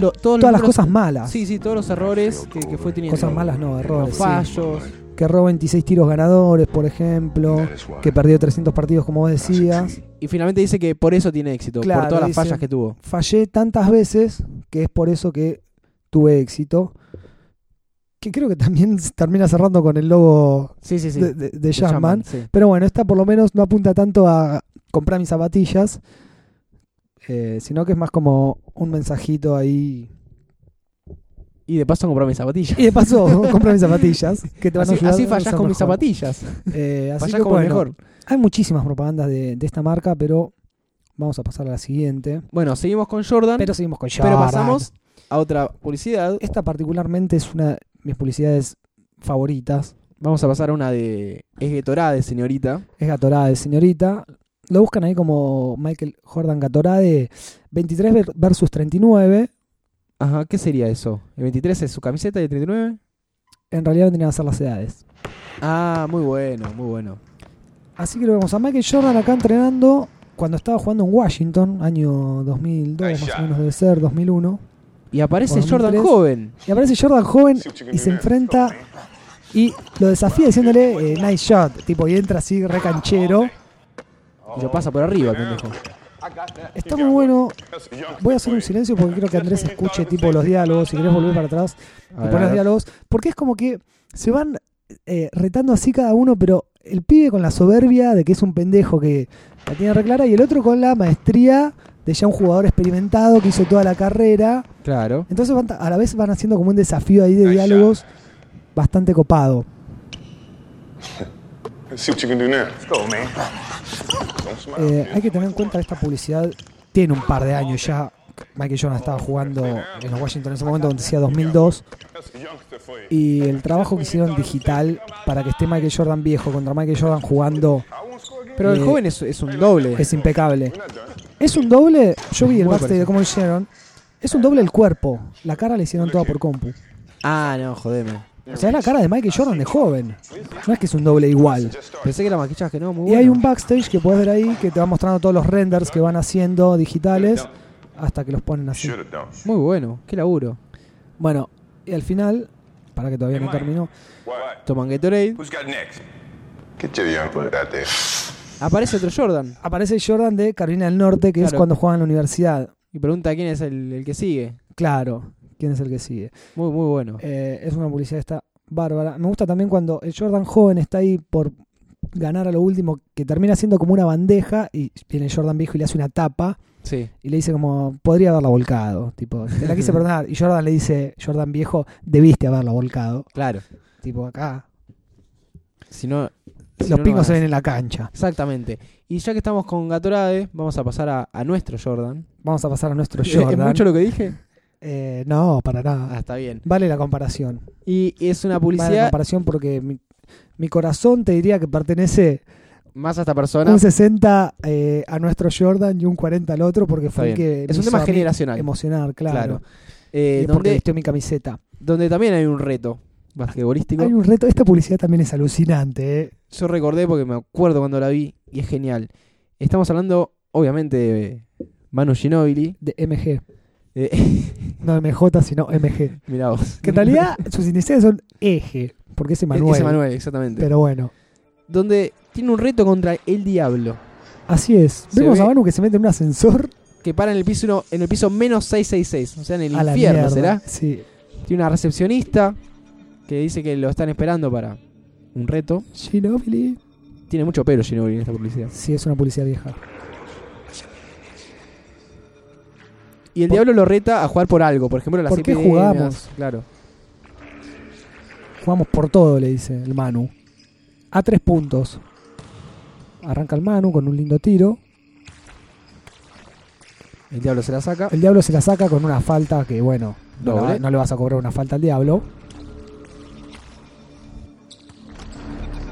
[SPEAKER 4] lo-
[SPEAKER 3] Todas las cosas malas.
[SPEAKER 4] Sí, sí, todos los errores que, que fue teniendo.
[SPEAKER 3] Cosas malas no,
[SPEAKER 4] Los
[SPEAKER 3] errores. sí.
[SPEAKER 4] fallos.
[SPEAKER 3] Que robó 26 tiros ganadores, por ejemplo. Que perdió 300 partidos, como vos decías.
[SPEAKER 4] Y finalmente dice que por eso tiene éxito,
[SPEAKER 3] Claro,
[SPEAKER 4] por todas las
[SPEAKER 3] dice-
[SPEAKER 4] fallas que tuvo.
[SPEAKER 3] fallé tantas veces que es por eso que tuve éxito. Que creo que también termina cerrando con el logo
[SPEAKER 4] Sí, sí, sí.
[SPEAKER 3] de, de, de. Pero bueno, esta por lo menos no apunta tanto a comprar mis zapatillas, eh, sino que es más como un mensajito ahí.
[SPEAKER 4] Y de paso compró mis zapatillas.
[SPEAKER 3] Y de paso, compra mis zapatillas, que te van a
[SPEAKER 4] Así,
[SPEAKER 3] ayudar
[SPEAKER 4] así
[SPEAKER 3] a
[SPEAKER 4] fallás con mis zapatillas.
[SPEAKER 3] Eh, así que
[SPEAKER 4] como el
[SPEAKER 3] bueno,
[SPEAKER 4] mejor.
[SPEAKER 3] hay muchísimas propagandas de, de esta marca, pero vamos a pasar a la siguiente.
[SPEAKER 4] Bueno, seguimos con Jordan,
[SPEAKER 3] Pero
[SPEAKER 4] pero,
[SPEAKER 3] seguimos con Jordan.
[SPEAKER 4] pasamos a otra publicidad.
[SPEAKER 3] Esta particularmente es una de mis publicidades favoritas.
[SPEAKER 4] Vamos a pasar a una de Es Gatorade, señorita.
[SPEAKER 3] Es Gatorade, señorita. Lo buscan ahí como Michael Jordan Gatorade 23 ver- versus 39.
[SPEAKER 4] Ajá, ¿qué sería eso? ¿El 23 es su camiseta y el 39?
[SPEAKER 3] En realidad vendrían a ser las edades.
[SPEAKER 4] Ah, muy bueno, muy bueno.
[SPEAKER 3] Así que lo vemos a Michael Jordan acá entrenando cuando estaba jugando en Washington, año 2002, más o menos debe ser, 2001.
[SPEAKER 4] Y aparece Jordan
[SPEAKER 3] 2003.
[SPEAKER 4] joven.
[SPEAKER 3] Y aparece Jordan joven y se enfrenta y lo desafía diciéndole eh, nice shot, tipo, y entra así recanchero.
[SPEAKER 4] Y lo pasa por arriba, pendejo.
[SPEAKER 3] Está muy bueno. Voy a hacer un silencio porque quiero que Andrés escuche tipo los diálogos. Si querés volver para atrás y poner los diálogos. Porque es como que se van eh, retando así cada uno, pero el pibe con la soberbia de que es un pendejo que la tiene reclara y el otro con la maestría de ya un jugador experimentado que hizo toda la carrera.
[SPEAKER 4] Claro.
[SPEAKER 3] Entonces van a la vez van haciendo como un desafío ahí de diálogos bastante copado.
[SPEAKER 2] Let's see what you can do now. Let's go, man. Don't smile.
[SPEAKER 3] Eh, hay que tener en cuenta que esta publicidad tiene un par de años ya Michael Jordan estaba jugando en los Washington en ese momento, donde decía 2002. Y el trabajo que hicieron digital para que esté Michael Jordan viejo contra Michael Jordan jugando
[SPEAKER 4] Pero el
[SPEAKER 3] Eh,
[SPEAKER 4] joven es, es un doble.
[SPEAKER 3] es impecable. Es un doble, yo vi el backstage de cómo lo hicieron. Es un doble el cuerpo. La cara la hicieron toda por compu.
[SPEAKER 4] Ah, no, jodeme.
[SPEAKER 3] O sea, es la cara de Michael Jordan de joven. No es que es un doble igual.
[SPEAKER 4] Pensé que era maquillaje, no, muy
[SPEAKER 3] Y
[SPEAKER 4] bueno.
[SPEAKER 3] hay un backstage que puedes ver ahí que te va mostrando todos los renders que van haciendo digitales hasta que los ponen así.
[SPEAKER 4] Muy bueno, qué laburo.
[SPEAKER 3] Bueno, y al final, para que todavía no terminó?
[SPEAKER 4] Toman Gatorade. Aparece otro Jordan
[SPEAKER 3] aparece Jordan de Carolina del Norte, que es cuando juega en la universidad.
[SPEAKER 4] y pregunta quién es el, el que sigue.
[SPEAKER 3] Claro, quién es el que sigue.
[SPEAKER 4] Muy, muy bueno.
[SPEAKER 3] Eh, es una publicidad esta bárbara. Me gusta también cuando el Jordan joven está ahí por ganar a lo último, que termina siendo como una bandeja y viene el Jordan viejo y le hace una tapa
[SPEAKER 4] Sí.
[SPEAKER 3] y le dice como, podría haberla volcado. Tipo, te la quise perdonar. Y Jordan le dice, Jordan viejo, debiste haberla volcado.
[SPEAKER 4] Claro.
[SPEAKER 3] Tipo, acá.
[SPEAKER 4] Si no. si
[SPEAKER 3] Los
[SPEAKER 4] no, no
[SPEAKER 3] pingos se ven en la cancha.
[SPEAKER 4] Exactamente. Y ya que estamos con Gatorade, vamos a pasar a, a nuestro Jordan.
[SPEAKER 3] Vamos a pasar a nuestro
[SPEAKER 4] ¿Es
[SPEAKER 3] Jordan.
[SPEAKER 4] mucho lo que dije?
[SPEAKER 3] Eh, no, para
[SPEAKER 4] Ah,
[SPEAKER 3] nada.
[SPEAKER 4] está bien.
[SPEAKER 3] Vale la comparación.
[SPEAKER 4] Y es una
[SPEAKER 3] Vale la
[SPEAKER 4] publicidad
[SPEAKER 3] comparación porque mi, mi corazón te diría que pertenece
[SPEAKER 4] más a esta persona.
[SPEAKER 3] un 60 eh, a nuestro Jordan y un 40 al otro porque fue el que
[SPEAKER 4] Es
[SPEAKER 3] me
[SPEAKER 4] un tema
[SPEAKER 3] hizo a mí
[SPEAKER 4] generacional.
[SPEAKER 3] emocionar, claro.
[SPEAKER 4] Claro. Eh,
[SPEAKER 3] Y porque
[SPEAKER 4] donde,
[SPEAKER 3] vistió mi camiseta.
[SPEAKER 4] donde también hay un reto basquetbolístico.
[SPEAKER 3] Hay un reto, esta publicidad también es alucinante, ¿eh?
[SPEAKER 4] Yo recordé porque me acuerdo cuando la vi y es genial. Estamos hablando, obviamente, de Manu Ginobili.
[SPEAKER 3] de MG.
[SPEAKER 4] Eh,
[SPEAKER 3] No MJ, sino MG.
[SPEAKER 4] mirá vos.
[SPEAKER 3] Que en realidad sus iniciales son Eje, porque es Emanuel.
[SPEAKER 4] Es Emanuel, exactamente.
[SPEAKER 3] Pero bueno,
[SPEAKER 4] Donde tiene un reto contra el diablo.
[SPEAKER 3] así es.
[SPEAKER 4] Se
[SPEAKER 3] Vemos
[SPEAKER 4] ve-
[SPEAKER 3] a Manu que se mete en un ascensor
[SPEAKER 4] Que para en el piso uno- en el piso menos 666. O sea, en el
[SPEAKER 3] a
[SPEAKER 4] infierno. ¿será?
[SPEAKER 3] Sí.
[SPEAKER 4] Tiene una recepcionista que dice que lo están esperando para un reto.
[SPEAKER 3] Ginobili.
[SPEAKER 4] Tiene mucho pelo Ginobili en esta publicidad.
[SPEAKER 3] Sí, es una publicidad vieja.
[SPEAKER 4] Y el
[SPEAKER 3] Por-
[SPEAKER 4] diablo lo reta a jugar por algo. Por ejemplo, las
[SPEAKER 3] ¿Por qué jugamos?
[SPEAKER 4] Claro.
[SPEAKER 3] Jugamos por todo, le dice el Manu. A tres puntos. Arranca el Manu con un lindo tiro.
[SPEAKER 4] El diablo se la saca.
[SPEAKER 3] El diablo se la saca con una falta que, bueno, no, la- no le vas a cobrar una falta al diablo.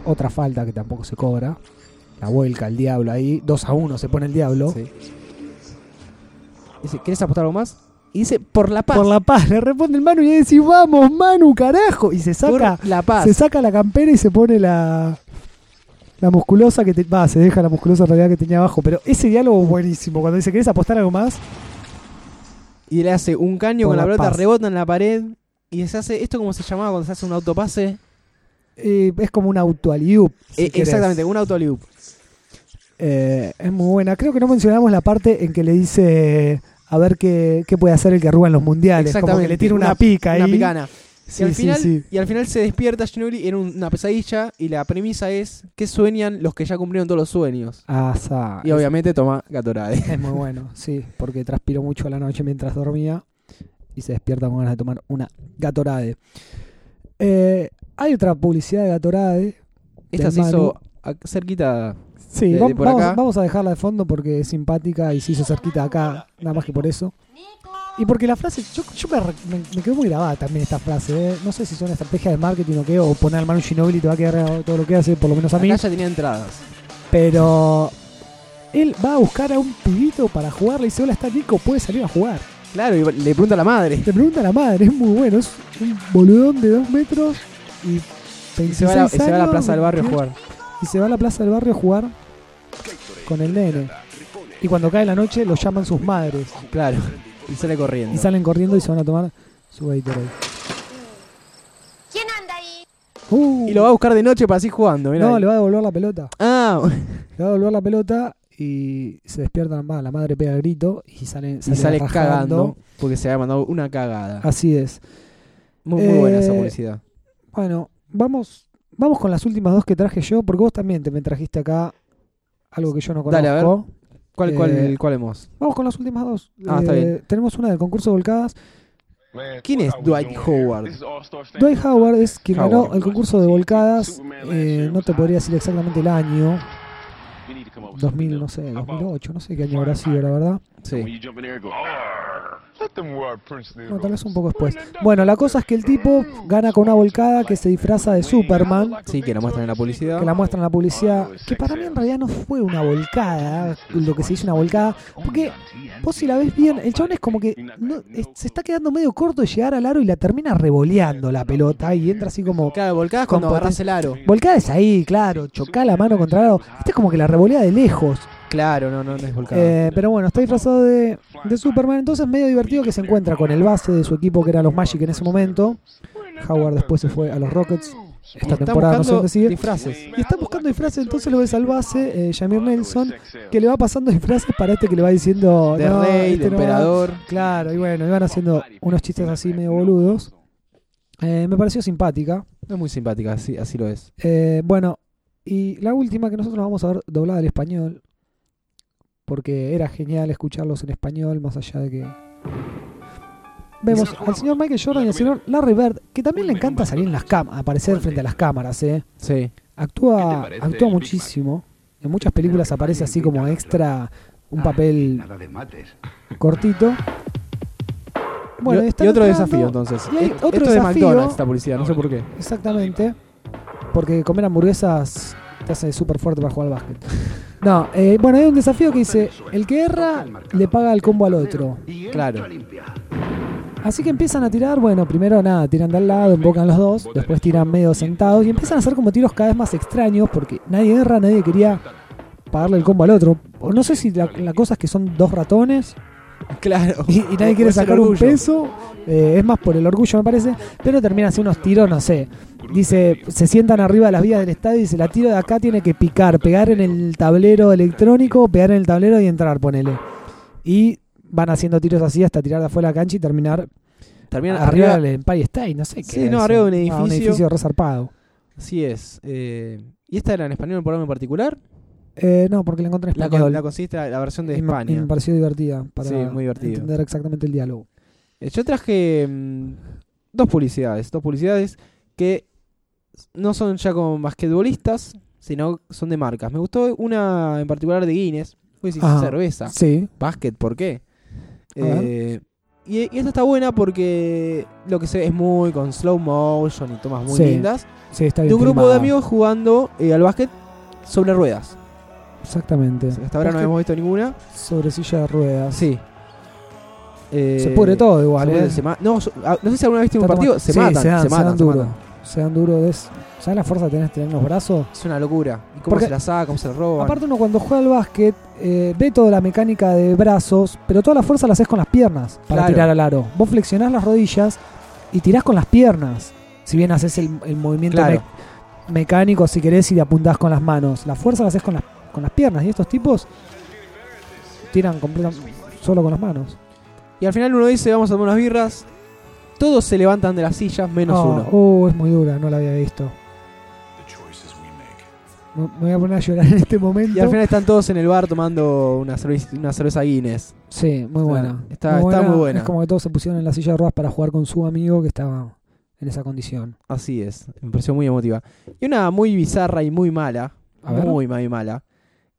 [SPEAKER 3] Otra falta que tampoco se cobra. La vuelca el diablo ahí. 2 a 1 se pone el diablo.
[SPEAKER 4] Sí. Dice, ¿querés apostar algo más? Y dice, por la paz.
[SPEAKER 3] Por la paz, le responde el Manu y le dice, vamos, Manu, carajo. Y se
[SPEAKER 4] Por
[SPEAKER 3] saca,
[SPEAKER 4] la paz.
[SPEAKER 3] se saca la campera y se pone la, la musculosa que te, va, se deja la musculosa en realidad que tenía abajo. Pero ese diálogo es buenísimo. Cuando dice, ¿querés apostar algo más?
[SPEAKER 4] Y le hace un caño con la pelota,
[SPEAKER 3] paz.
[SPEAKER 4] rebota en la pared. Y se hace, ¿esto cómo se llamaba cuando se hace un autopase?
[SPEAKER 3] Eh, es como un auto aliup. si
[SPEAKER 4] Eh, exactamente, un auto loop.
[SPEAKER 3] Eh, es muy buena. Creo que no mencionamos la parte en que le dice a ver qué, qué puede hacer el que arruga en los mundiales. Como que le tira una,
[SPEAKER 4] una-
[SPEAKER 3] pica ahí.
[SPEAKER 4] Una picana.
[SPEAKER 3] Sí,
[SPEAKER 4] y, al
[SPEAKER 3] sí,
[SPEAKER 4] final,
[SPEAKER 3] sí.
[SPEAKER 4] y al final se despierta Ginobili en un- una pesadilla y la premisa es que sueñan los que ya cumplieron todos los sueños.
[SPEAKER 3] Ah, sa-
[SPEAKER 4] Y obviamente toma Gatorade.
[SPEAKER 3] es, muy bueno, sí, porque transpiró mucho a la noche mientras dormía y se despierta con ganas de tomar una Gatorade. Eh, hay otra publicidad de Gatorade.
[SPEAKER 4] Esta se hizo
[SPEAKER 3] Manu.
[SPEAKER 4] cerquita.
[SPEAKER 3] Sí,
[SPEAKER 4] de-
[SPEAKER 3] va-
[SPEAKER 4] de por
[SPEAKER 3] vamos,
[SPEAKER 4] acá.
[SPEAKER 3] vamos a dejarla de fondo porque es simpática y se hizo cerquita acá, nada más que por eso. Y porque la frase, yo, yo me, me- me quedó muy grabada también esta frase. ¿eh? No sé si son estrategias de marketing o qué, o poner al Manu Ginobili y te va a quedar grabado todo lo que hace, por lo menos a mí.
[SPEAKER 4] Acá ya tenía entradas.
[SPEAKER 3] Pero él va a buscar a un pibito para jugar. Le dice: Hola, está Nico, puede salir a jugar.
[SPEAKER 4] Claro, y le pregunta a la madre.
[SPEAKER 3] Le pregunta a la madre, es muy bueno. Es un boludón de dos metros y
[SPEAKER 4] Y
[SPEAKER 3] 26
[SPEAKER 4] se va, a la, y se va a la plaza del barrio a
[SPEAKER 3] 28,
[SPEAKER 4] jugar.
[SPEAKER 3] Y se va a la plaza del barrio a jugar con el nene. Y cuando cae la noche, lo llaman sus madres.
[SPEAKER 4] Claro. Y sale corriendo.
[SPEAKER 3] Y salen corriendo y se van a tomar su Gatorade.
[SPEAKER 6] ¿Quién anda ahí?
[SPEAKER 3] Uh,
[SPEAKER 4] Y lo va a buscar de noche para así jugando. mirá
[SPEAKER 3] no,
[SPEAKER 4] ahí.
[SPEAKER 3] le va a devolver la pelota.
[SPEAKER 4] Ah,
[SPEAKER 3] Le va a devolver la pelota y se despierta la, la madre pega el grito y sale,
[SPEAKER 4] y
[SPEAKER 3] sale,
[SPEAKER 4] sale
[SPEAKER 3] rajando.
[SPEAKER 4] cagando porque se había mandado una cagada.
[SPEAKER 3] Así es.
[SPEAKER 4] Muy, muy buena esa
[SPEAKER 3] Eh,
[SPEAKER 4] publicidad.
[SPEAKER 3] Bueno, vamos, vamos con las últimas dos que traje yo, porque vos también te me trajiste acá algo que yo no conozco.
[SPEAKER 4] Dale, a ver. ¿Cuál, cuál,
[SPEAKER 3] eh,
[SPEAKER 4] cuál hemos?
[SPEAKER 3] Vamos con las últimas dos. Eh,
[SPEAKER 4] Ah, está bien.
[SPEAKER 3] Tenemos una del concurso de volcadas.
[SPEAKER 4] ¿Quién es Dwight Howard?
[SPEAKER 3] Dwight Howard es quien ganó el concurso de volcadas. eh, no te podría decir exactamente el año. 2000, no sé, 2008, no sé qué año habrá sido, la verdad.
[SPEAKER 4] Sí.
[SPEAKER 3] No, tal vez un poco después. Bueno, la cosa es que el tipo gana con una volcada que se disfraza de Superman.
[SPEAKER 4] Sí, que la muestran en la publicidad.
[SPEAKER 3] Que la muestra en la publicidad. Que para mí en realidad no fue una volcada. Lo que se dice una volcada. Porque vos si la ves bien, el chabón es como que no- es- se está quedando medio corto de llegar al aro y la termina revoleando la pelota. Y entra así como.
[SPEAKER 4] Claro, volcadas cuando
[SPEAKER 3] Con
[SPEAKER 4] agarras el aro.
[SPEAKER 3] Volcada es ahí, claro. Chocá la mano contra el aro. Este es como que la revolea de lejos.
[SPEAKER 4] Claro, no, no, no es volcada.
[SPEAKER 3] Eh, pero bueno, está disfrazado de, de Superman. Entonces, medio divertido que se encuentra con el base de su equipo, que eran los Magic en ese momento. Howard después se fue a los Rockets. Esta
[SPEAKER 4] está
[SPEAKER 3] temporada no sé dónde sigue.
[SPEAKER 4] disfraces.
[SPEAKER 3] Y está buscando disfraces. Entonces lo ves al base, eh, Jamir Nelson, que le va pasando disfraces para este que le va diciendo.
[SPEAKER 4] De
[SPEAKER 3] "No,
[SPEAKER 4] rey,
[SPEAKER 3] este
[SPEAKER 4] de
[SPEAKER 3] no va".
[SPEAKER 4] emperador.
[SPEAKER 3] Claro, y bueno, iban haciendo unos chistes así medio boludos. Eh, me pareció simpática.
[SPEAKER 4] Es muy simpática, así, así lo es.
[SPEAKER 3] Eh, bueno, y la última que nosotros vamos a ver doblada al español, porque era genial escucharlos en español, más allá de que... Vemos al señor Michael Jordan y al señor Larry Bird, que también le encanta salir en las cámaras, aparecer frente a las cámaras, ¿eh?
[SPEAKER 4] Sí.
[SPEAKER 3] Actúa, actúa muchísimo. En muchas películas aparece así como extra, un papel
[SPEAKER 5] Nada de mates.
[SPEAKER 3] cortito. Bueno,
[SPEAKER 4] y, y otro
[SPEAKER 3] entrando-
[SPEAKER 4] desafío entonces.
[SPEAKER 3] y hay otro
[SPEAKER 4] Esto es de
[SPEAKER 3] desafío.
[SPEAKER 4] McDonald's esta publicidad, no sé por qué.
[SPEAKER 3] Exactamente. Porque comer hamburguesas te hace súper fuerte para jugar al básquet. No, eh, bueno, hay un desafío que dice, el que erra le paga el combo al otro.
[SPEAKER 4] Claro.
[SPEAKER 3] Así que empiezan a tirar, bueno, primero nada, tiran de al lado, embocan los dos, después tiran medio sentados y empiezan a hacer como tiros cada vez más extraños porque nadie erra, nadie quería pagarle el combo al otro. O no sé si la, la cosa es que son dos ratones
[SPEAKER 4] Claro.
[SPEAKER 3] y, y nadie quiere sacar un peso. eh, es más por el orgullo, me parece. Pero termina haciendo unos tiros, no sé. Dice, se sientan arriba de las vías del estadio y dice, la tiro de acá tiene que picar, pegar en el tablero electrónico, pegar en el tablero y entrar, ponele. Y van haciendo tiros así hasta tirar de afuera de la cancha y terminar
[SPEAKER 4] Terminan
[SPEAKER 3] arriba,
[SPEAKER 4] arriba.
[SPEAKER 3] del Empire State, no sé qué.
[SPEAKER 4] Sí, no, arriba de un
[SPEAKER 3] Ah, un
[SPEAKER 4] edificio.
[SPEAKER 3] edificio resarpado.
[SPEAKER 4] Así es. Eh, ¿Y esta era en español el programa en particular?
[SPEAKER 3] Eh, no, porque la encontré en
[SPEAKER 4] La,
[SPEAKER 3] español.
[SPEAKER 4] la consiste la, la versión de
[SPEAKER 3] Y me-
[SPEAKER 4] España.
[SPEAKER 3] me pareció divertida para
[SPEAKER 4] Sí, muy divertido.
[SPEAKER 3] entender exactamente el diálogo.
[SPEAKER 4] Eh, Yo traje mm, dos publicidades, dos publicidades que no son ya con basquetbolistas, sino son de marcas. Me gustó una en particular de Guinness. Pues
[SPEAKER 3] Ajá.
[SPEAKER 4] cerveza,
[SPEAKER 3] Sí,
[SPEAKER 4] básquet, ¿por qué? Eh, y, y esta está buena porque lo que se ve es muy con slow motion y tomas muy
[SPEAKER 3] Sí,
[SPEAKER 4] lindas.
[SPEAKER 3] sí, está bien
[SPEAKER 4] De un grupo de amigos jugando eh, al básquet sobre ruedas.
[SPEAKER 3] Exactamente.
[SPEAKER 4] Hasta ahora no habíamos visto ninguna.
[SPEAKER 3] Sobre silla de ruedas.
[SPEAKER 4] Sí. Eh,
[SPEAKER 3] Se pudre todo igual,
[SPEAKER 4] se
[SPEAKER 3] ¿eh?
[SPEAKER 4] se no, ah, no sé si alguna vez viste un partido, se
[SPEAKER 3] sí,
[SPEAKER 4] matan,
[SPEAKER 3] se dan,
[SPEAKER 4] se
[SPEAKER 3] se dan duro.
[SPEAKER 4] matan.
[SPEAKER 3] Se dan duro. Es, ¿Sabes la fuerza que tenés tener en los brazos?
[SPEAKER 4] Es una locura. ¿Y cómo
[SPEAKER 3] Porque-
[SPEAKER 4] se la saca? ¿Cómo se la roban?
[SPEAKER 3] Aparte uno cuando juega al básquet eh, ve toda la mecánica de brazos, pero toda la fuerza la haces con las piernas para
[SPEAKER 4] Claro.
[SPEAKER 3] tirar al aro. Vos flexionás las rodillas y tirás con las piernas. Si bien haces el, el movimiento
[SPEAKER 4] Claro.
[SPEAKER 3] mecánico si querés y te apuntás con las manos. La fuerza la haces con las, con las piernas y estos tipos tiran completamente solo con las manos.
[SPEAKER 4] Y al final uno dice, vamos a tomar unas birras. Todos se levantan de las sillas, menos
[SPEAKER 3] Oh,
[SPEAKER 4] uno.
[SPEAKER 3] oh, es muy dura, no la había visto. Me voy a poner a llorar en este momento.
[SPEAKER 4] Y al final están todos en el bar tomando una cerveza, una cerveza Guinness.
[SPEAKER 3] Sí, muy buena.
[SPEAKER 4] está- muy buena.
[SPEAKER 3] Es como que todos se pusieron en la silla de ruedas para jugar con su amigo que estaba en esa condición.
[SPEAKER 4] Así es. Me pareció muy emotiva. Y una muy bizarra y muy mala.
[SPEAKER 3] A
[SPEAKER 4] muy, muy mala.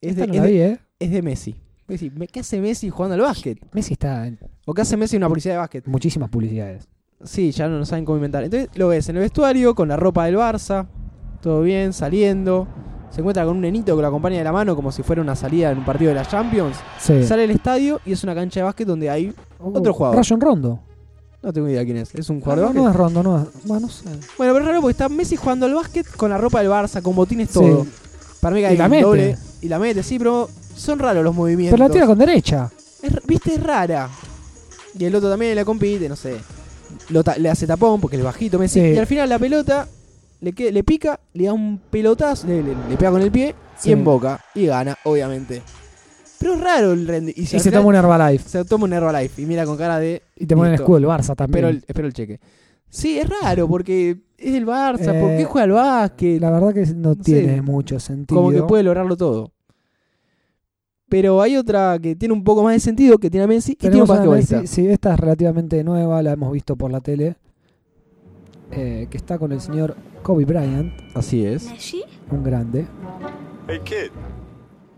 [SPEAKER 4] Es de,
[SPEAKER 3] Esta no
[SPEAKER 4] es
[SPEAKER 3] la
[SPEAKER 4] de-
[SPEAKER 3] vi, ¿eh?
[SPEAKER 4] es de Messi. Decir, ¿qué hace Messi jugando al básquet?
[SPEAKER 3] Messi está en
[SPEAKER 4] ¿O qué hace Messi en una publicidad de básquet?
[SPEAKER 3] muchísimas publicidades.
[SPEAKER 4] Sí, ya no, no saben cómo inventar. Entonces lo ves en el vestuario con la ropa del Barça, todo bien, saliendo. Se encuentra con un nenito que lo acompaña de la mano como si fuera una salida en un partido de la Champions.
[SPEAKER 3] Sí.
[SPEAKER 4] Sale del estadio y es una cancha de básquet donde hay.
[SPEAKER 3] Oh,
[SPEAKER 4] otro jugador.
[SPEAKER 3] Rayon Rondo.
[SPEAKER 4] No tengo idea quién es. Es un
[SPEAKER 3] Ah,
[SPEAKER 4] jugador
[SPEAKER 3] no, no es Rondo, no es. Bueno, no sé.
[SPEAKER 4] Bueno, pero es raro porque está Messi jugando al básquet con la ropa del Barça, con botines, todo.
[SPEAKER 3] Sí.
[SPEAKER 4] Para mí que hay un doble. Y la mete, sí, pero son raros los movimientos.
[SPEAKER 3] Pero la tira con derecha.
[SPEAKER 4] Es- Viste, es rara. Y el otro también la compite, no sé. Lo le hace tapón porque es bajito Messi.
[SPEAKER 3] Sí.
[SPEAKER 4] Y al final la pelota le, que- le pica, le da un pelotazo, le, le- le pega con el pie
[SPEAKER 3] Sí.
[SPEAKER 4] y en boca. Y gana, obviamente. Pero es raro el rende. Y,
[SPEAKER 3] se toma un Herbalife.
[SPEAKER 4] se toma un Herbalife y mira con cara de.
[SPEAKER 3] Y te pone el escudo del Barça también.
[SPEAKER 4] Espero el, espero el cheque. Sí, es raro porque es el Barça. ¿Por
[SPEAKER 3] Eh,
[SPEAKER 4] qué juega al básquet?
[SPEAKER 3] La verdad que no, tiene mucho sentido.
[SPEAKER 4] Como que puede lograrlo todo. Pero hay otra que tiene un poco más de sentido, que tiene a Messi y tiene basquetbolista.
[SPEAKER 3] Messi, sí, esta es relativamente nueva, la hemos visto por la tele. eh, que está con el señor Kobe Bryant,
[SPEAKER 4] Así es.
[SPEAKER 3] un grande.
[SPEAKER 2] Hey, kid.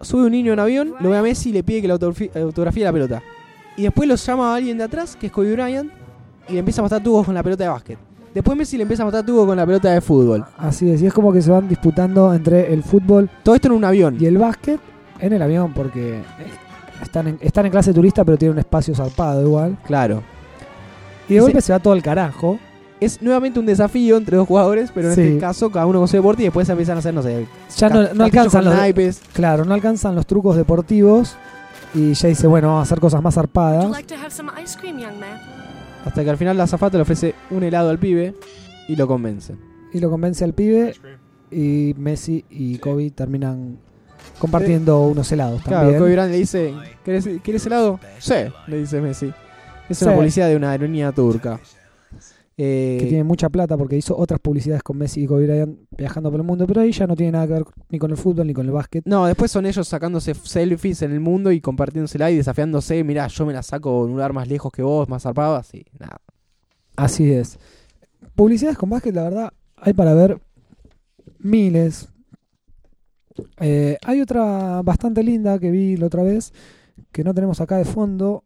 [SPEAKER 4] Sube un niño en avión, lo ve a Messi y le pide que le autografíe la pelota. Y después los llama a alguien de atrás, que es Kobe Bryant, y le empieza a matar tubos con la pelota de básquet. Después Messi le empieza a matar tubos con la pelota de fútbol.
[SPEAKER 3] Así es, y es como que se van disputando entre el fútbol
[SPEAKER 4] Todo esto en un avión.
[SPEAKER 3] y el básquet en el avión porque están en, están en clase turista pero tienen un espacio zarpado igual.
[SPEAKER 4] Claro.
[SPEAKER 3] Y de golpe se va todo al carajo.
[SPEAKER 4] Es nuevamente un desafío entre dos jugadores, pero en
[SPEAKER 3] Sí.
[SPEAKER 4] este caso cada uno con su deporte y después se empiezan a hacer, no sé,
[SPEAKER 3] Ya no,
[SPEAKER 4] ca-
[SPEAKER 3] no
[SPEAKER 4] castillos
[SPEAKER 3] alcanzan
[SPEAKER 4] con
[SPEAKER 3] los,
[SPEAKER 4] naipes.
[SPEAKER 3] claro, no alcanzan los trucos deportivos y ya dice, bueno, vamos a hacer cosas más
[SPEAKER 7] Would you
[SPEAKER 3] zarpadas.
[SPEAKER 7] like to have some ice cream, young man?
[SPEAKER 4] Hasta que al final la azafata le ofrece un helado al pibe y lo convence.
[SPEAKER 3] Y lo convence al pibe y Messi y Kobe terminan compartiendo unos helados
[SPEAKER 4] Claro,
[SPEAKER 3] también.
[SPEAKER 4] Kobe Bryant le dice, ¿querés, ¿querés helado? Sí, le dice Messi. Es una
[SPEAKER 3] Sí.
[SPEAKER 4] policía de una aerolínea turca. Eh,
[SPEAKER 3] que tiene mucha plata porque hizo otras publicidades con Messi y Kobe Bryant viajando por el mundo, pero ahí ya no tiene nada que ver ni con el fútbol ni con el básquet.
[SPEAKER 4] No, después son ellos sacándose selfies en el mundo y compartiéndosela y desafiándose. Mirá, yo me la saco en un lugar más lejos que vos, más zarpado, así. Nada.
[SPEAKER 3] Así es. Publicidades con básquet, la verdad, hay para ver miles. Eh, hay otra bastante linda que vi la otra vez, que no tenemos acá de fondo,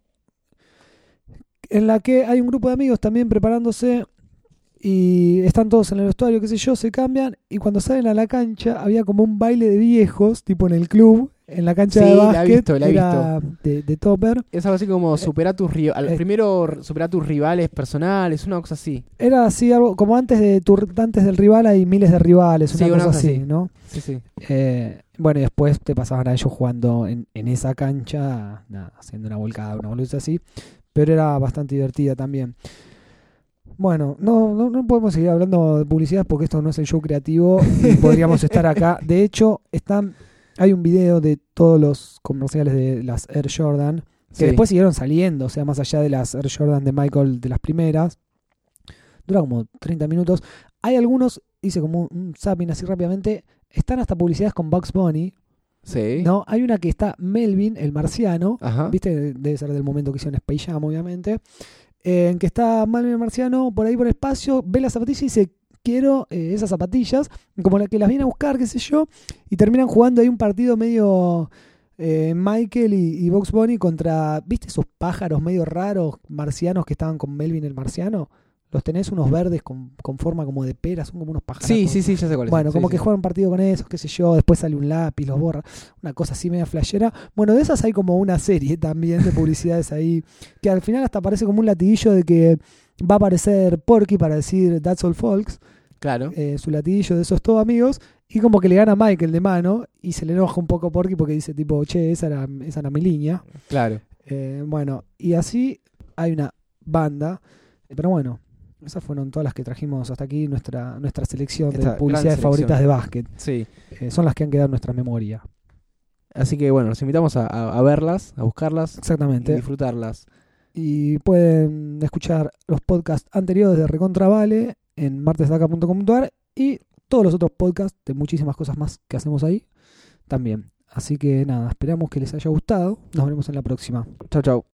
[SPEAKER 3] en la que hay un grupo de amigos también preparándose y están todos en el vestuario, qué sé yo, se cambian y cuando salen a la cancha había como un baile de viejos, tipo en el club, en la cancha
[SPEAKER 4] Sí,
[SPEAKER 3] de
[SPEAKER 4] la he
[SPEAKER 3] básquet,
[SPEAKER 4] visto, la he
[SPEAKER 3] era De, de Topper.
[SPEAKER 4] Es algo así como superar tus rivales.
[SPEAKER 3] eh.
[SPEAKER 4] primero superar tus rivales personales, una cosa así.
[SPEAKER 3] Era así algo como antes de tu, antes del rival hay miles de rivales,
[SPEAKER 4] Sí,
[SPEAKER 3] una
[SPEAKER 4] una
[SPEAKER 3] cosa
[SPEAKER 4] cosa
[SPEAKER 3] así,
[SPEAKER 4] así.
[SPEAKER 3] ¿no?
[SPEAKER 4] Sí, sí.
[SPEAKER 3] Eh, bueno, y después te pasaban a ellos jugando en, en esa cancha, nada, haciendo una volcada, una boludez así, pero era bastante divertida también. Bueno, no, no, no podemos seguir hablando de publicidad porque esto no es el show creativo y podríamos estar acá. De hecho, están, hay un video de todos los comerciales de las Air Jordan que
[SPEAKER 4] Sí.
[SPEAKER 3] después siguieron saliendo, o sea, más allá de las Air Jordan de Michael de las primeras. Dura como 30 minutos. Hay algunos, hice como un, zapping así rápidamente, están hasta publicidades con Bugs Bunny,
[SPEAKER 4] Sí.
[SPEAKER 3] ¿no? Hay una que está Melvin, el marciano,
[SPEAKER 4] Ajá.
[SPEAKER 3] ¿viste? Debe ser del momento que hicieron Space Jam, obviamente. eh, en que está Melvin el marciano por ahí por el espacio, ve las zapatillas y dice, quiero eh, esas zapatillas, como la que las viene a buscar, qué sé yo, y terminan jugando ahí un partido medio eh, Michael y, y Bugs Bunny contra, ¿viste esos pájaros medio raros marcianos que estaban con Melvin el marciano? Los tenés unos verdes con, con forma como de pera, son como unos pájaros.
[SPEAKER 4] Sí, sí, sí, ya sé cuál es.
[SPEAKER 3] Bueno,
[SPEAKER 4] Sí,
[SPEAKER 3] como
[SPEAKER 4] sí.
[SPEAKER 3] que juegan un partido con esos, qué sé yo, después sale un lápiz, los borra, una cosa así media flashera. Bueno, de esas hay como una serie también de publicidades ahí, que al final hasta parece como un latiguillo de que va a aparecer Porky para decir That's All Folks,
[SPEAKER 4] Claro.
[SPEAKER 3] eh, su latiguillo de esos todos amigos, y como que le gana Michael de mano, y se le enoja un poco Porky porque dice tipo, che, esa era, esa era mi línea.
[SPEAKER 4] Claro.
[SPEAKER 3] Eh, bueno, y así hay una banda, pero bueno. Esas fueron todas las que trajimos hasta aquí, nuestra, nuestra selección
[SPEAKER 4] Esta
[SPEAKER 3] de publicidades
[SPEAKER 4] selección.
[SPEAKER 3] favoritas de básquet.
[SPEAKER 4] Sí.
[SPEAKER 3] Eh, son las que han quedado en nuestra memoria.
[SPEAKER 4] Así que bueno, los invitamos a, a- a verlas, a buscarlas y
[SPEAKER 3] Exactamente.
[SPEAKER 4] disfrutarlas.
[SPEAKER 3] Y pueden escuchar los podcasts anteriores de Recontravale en martesdaca.com.ar y todos los otros podcasts de muchísimas cosas más que hacemos ahí también. Así que nada, esperamos que les haya gustado. Nos veremos en la próxima.
[SPEAKER 4] Chau, chau.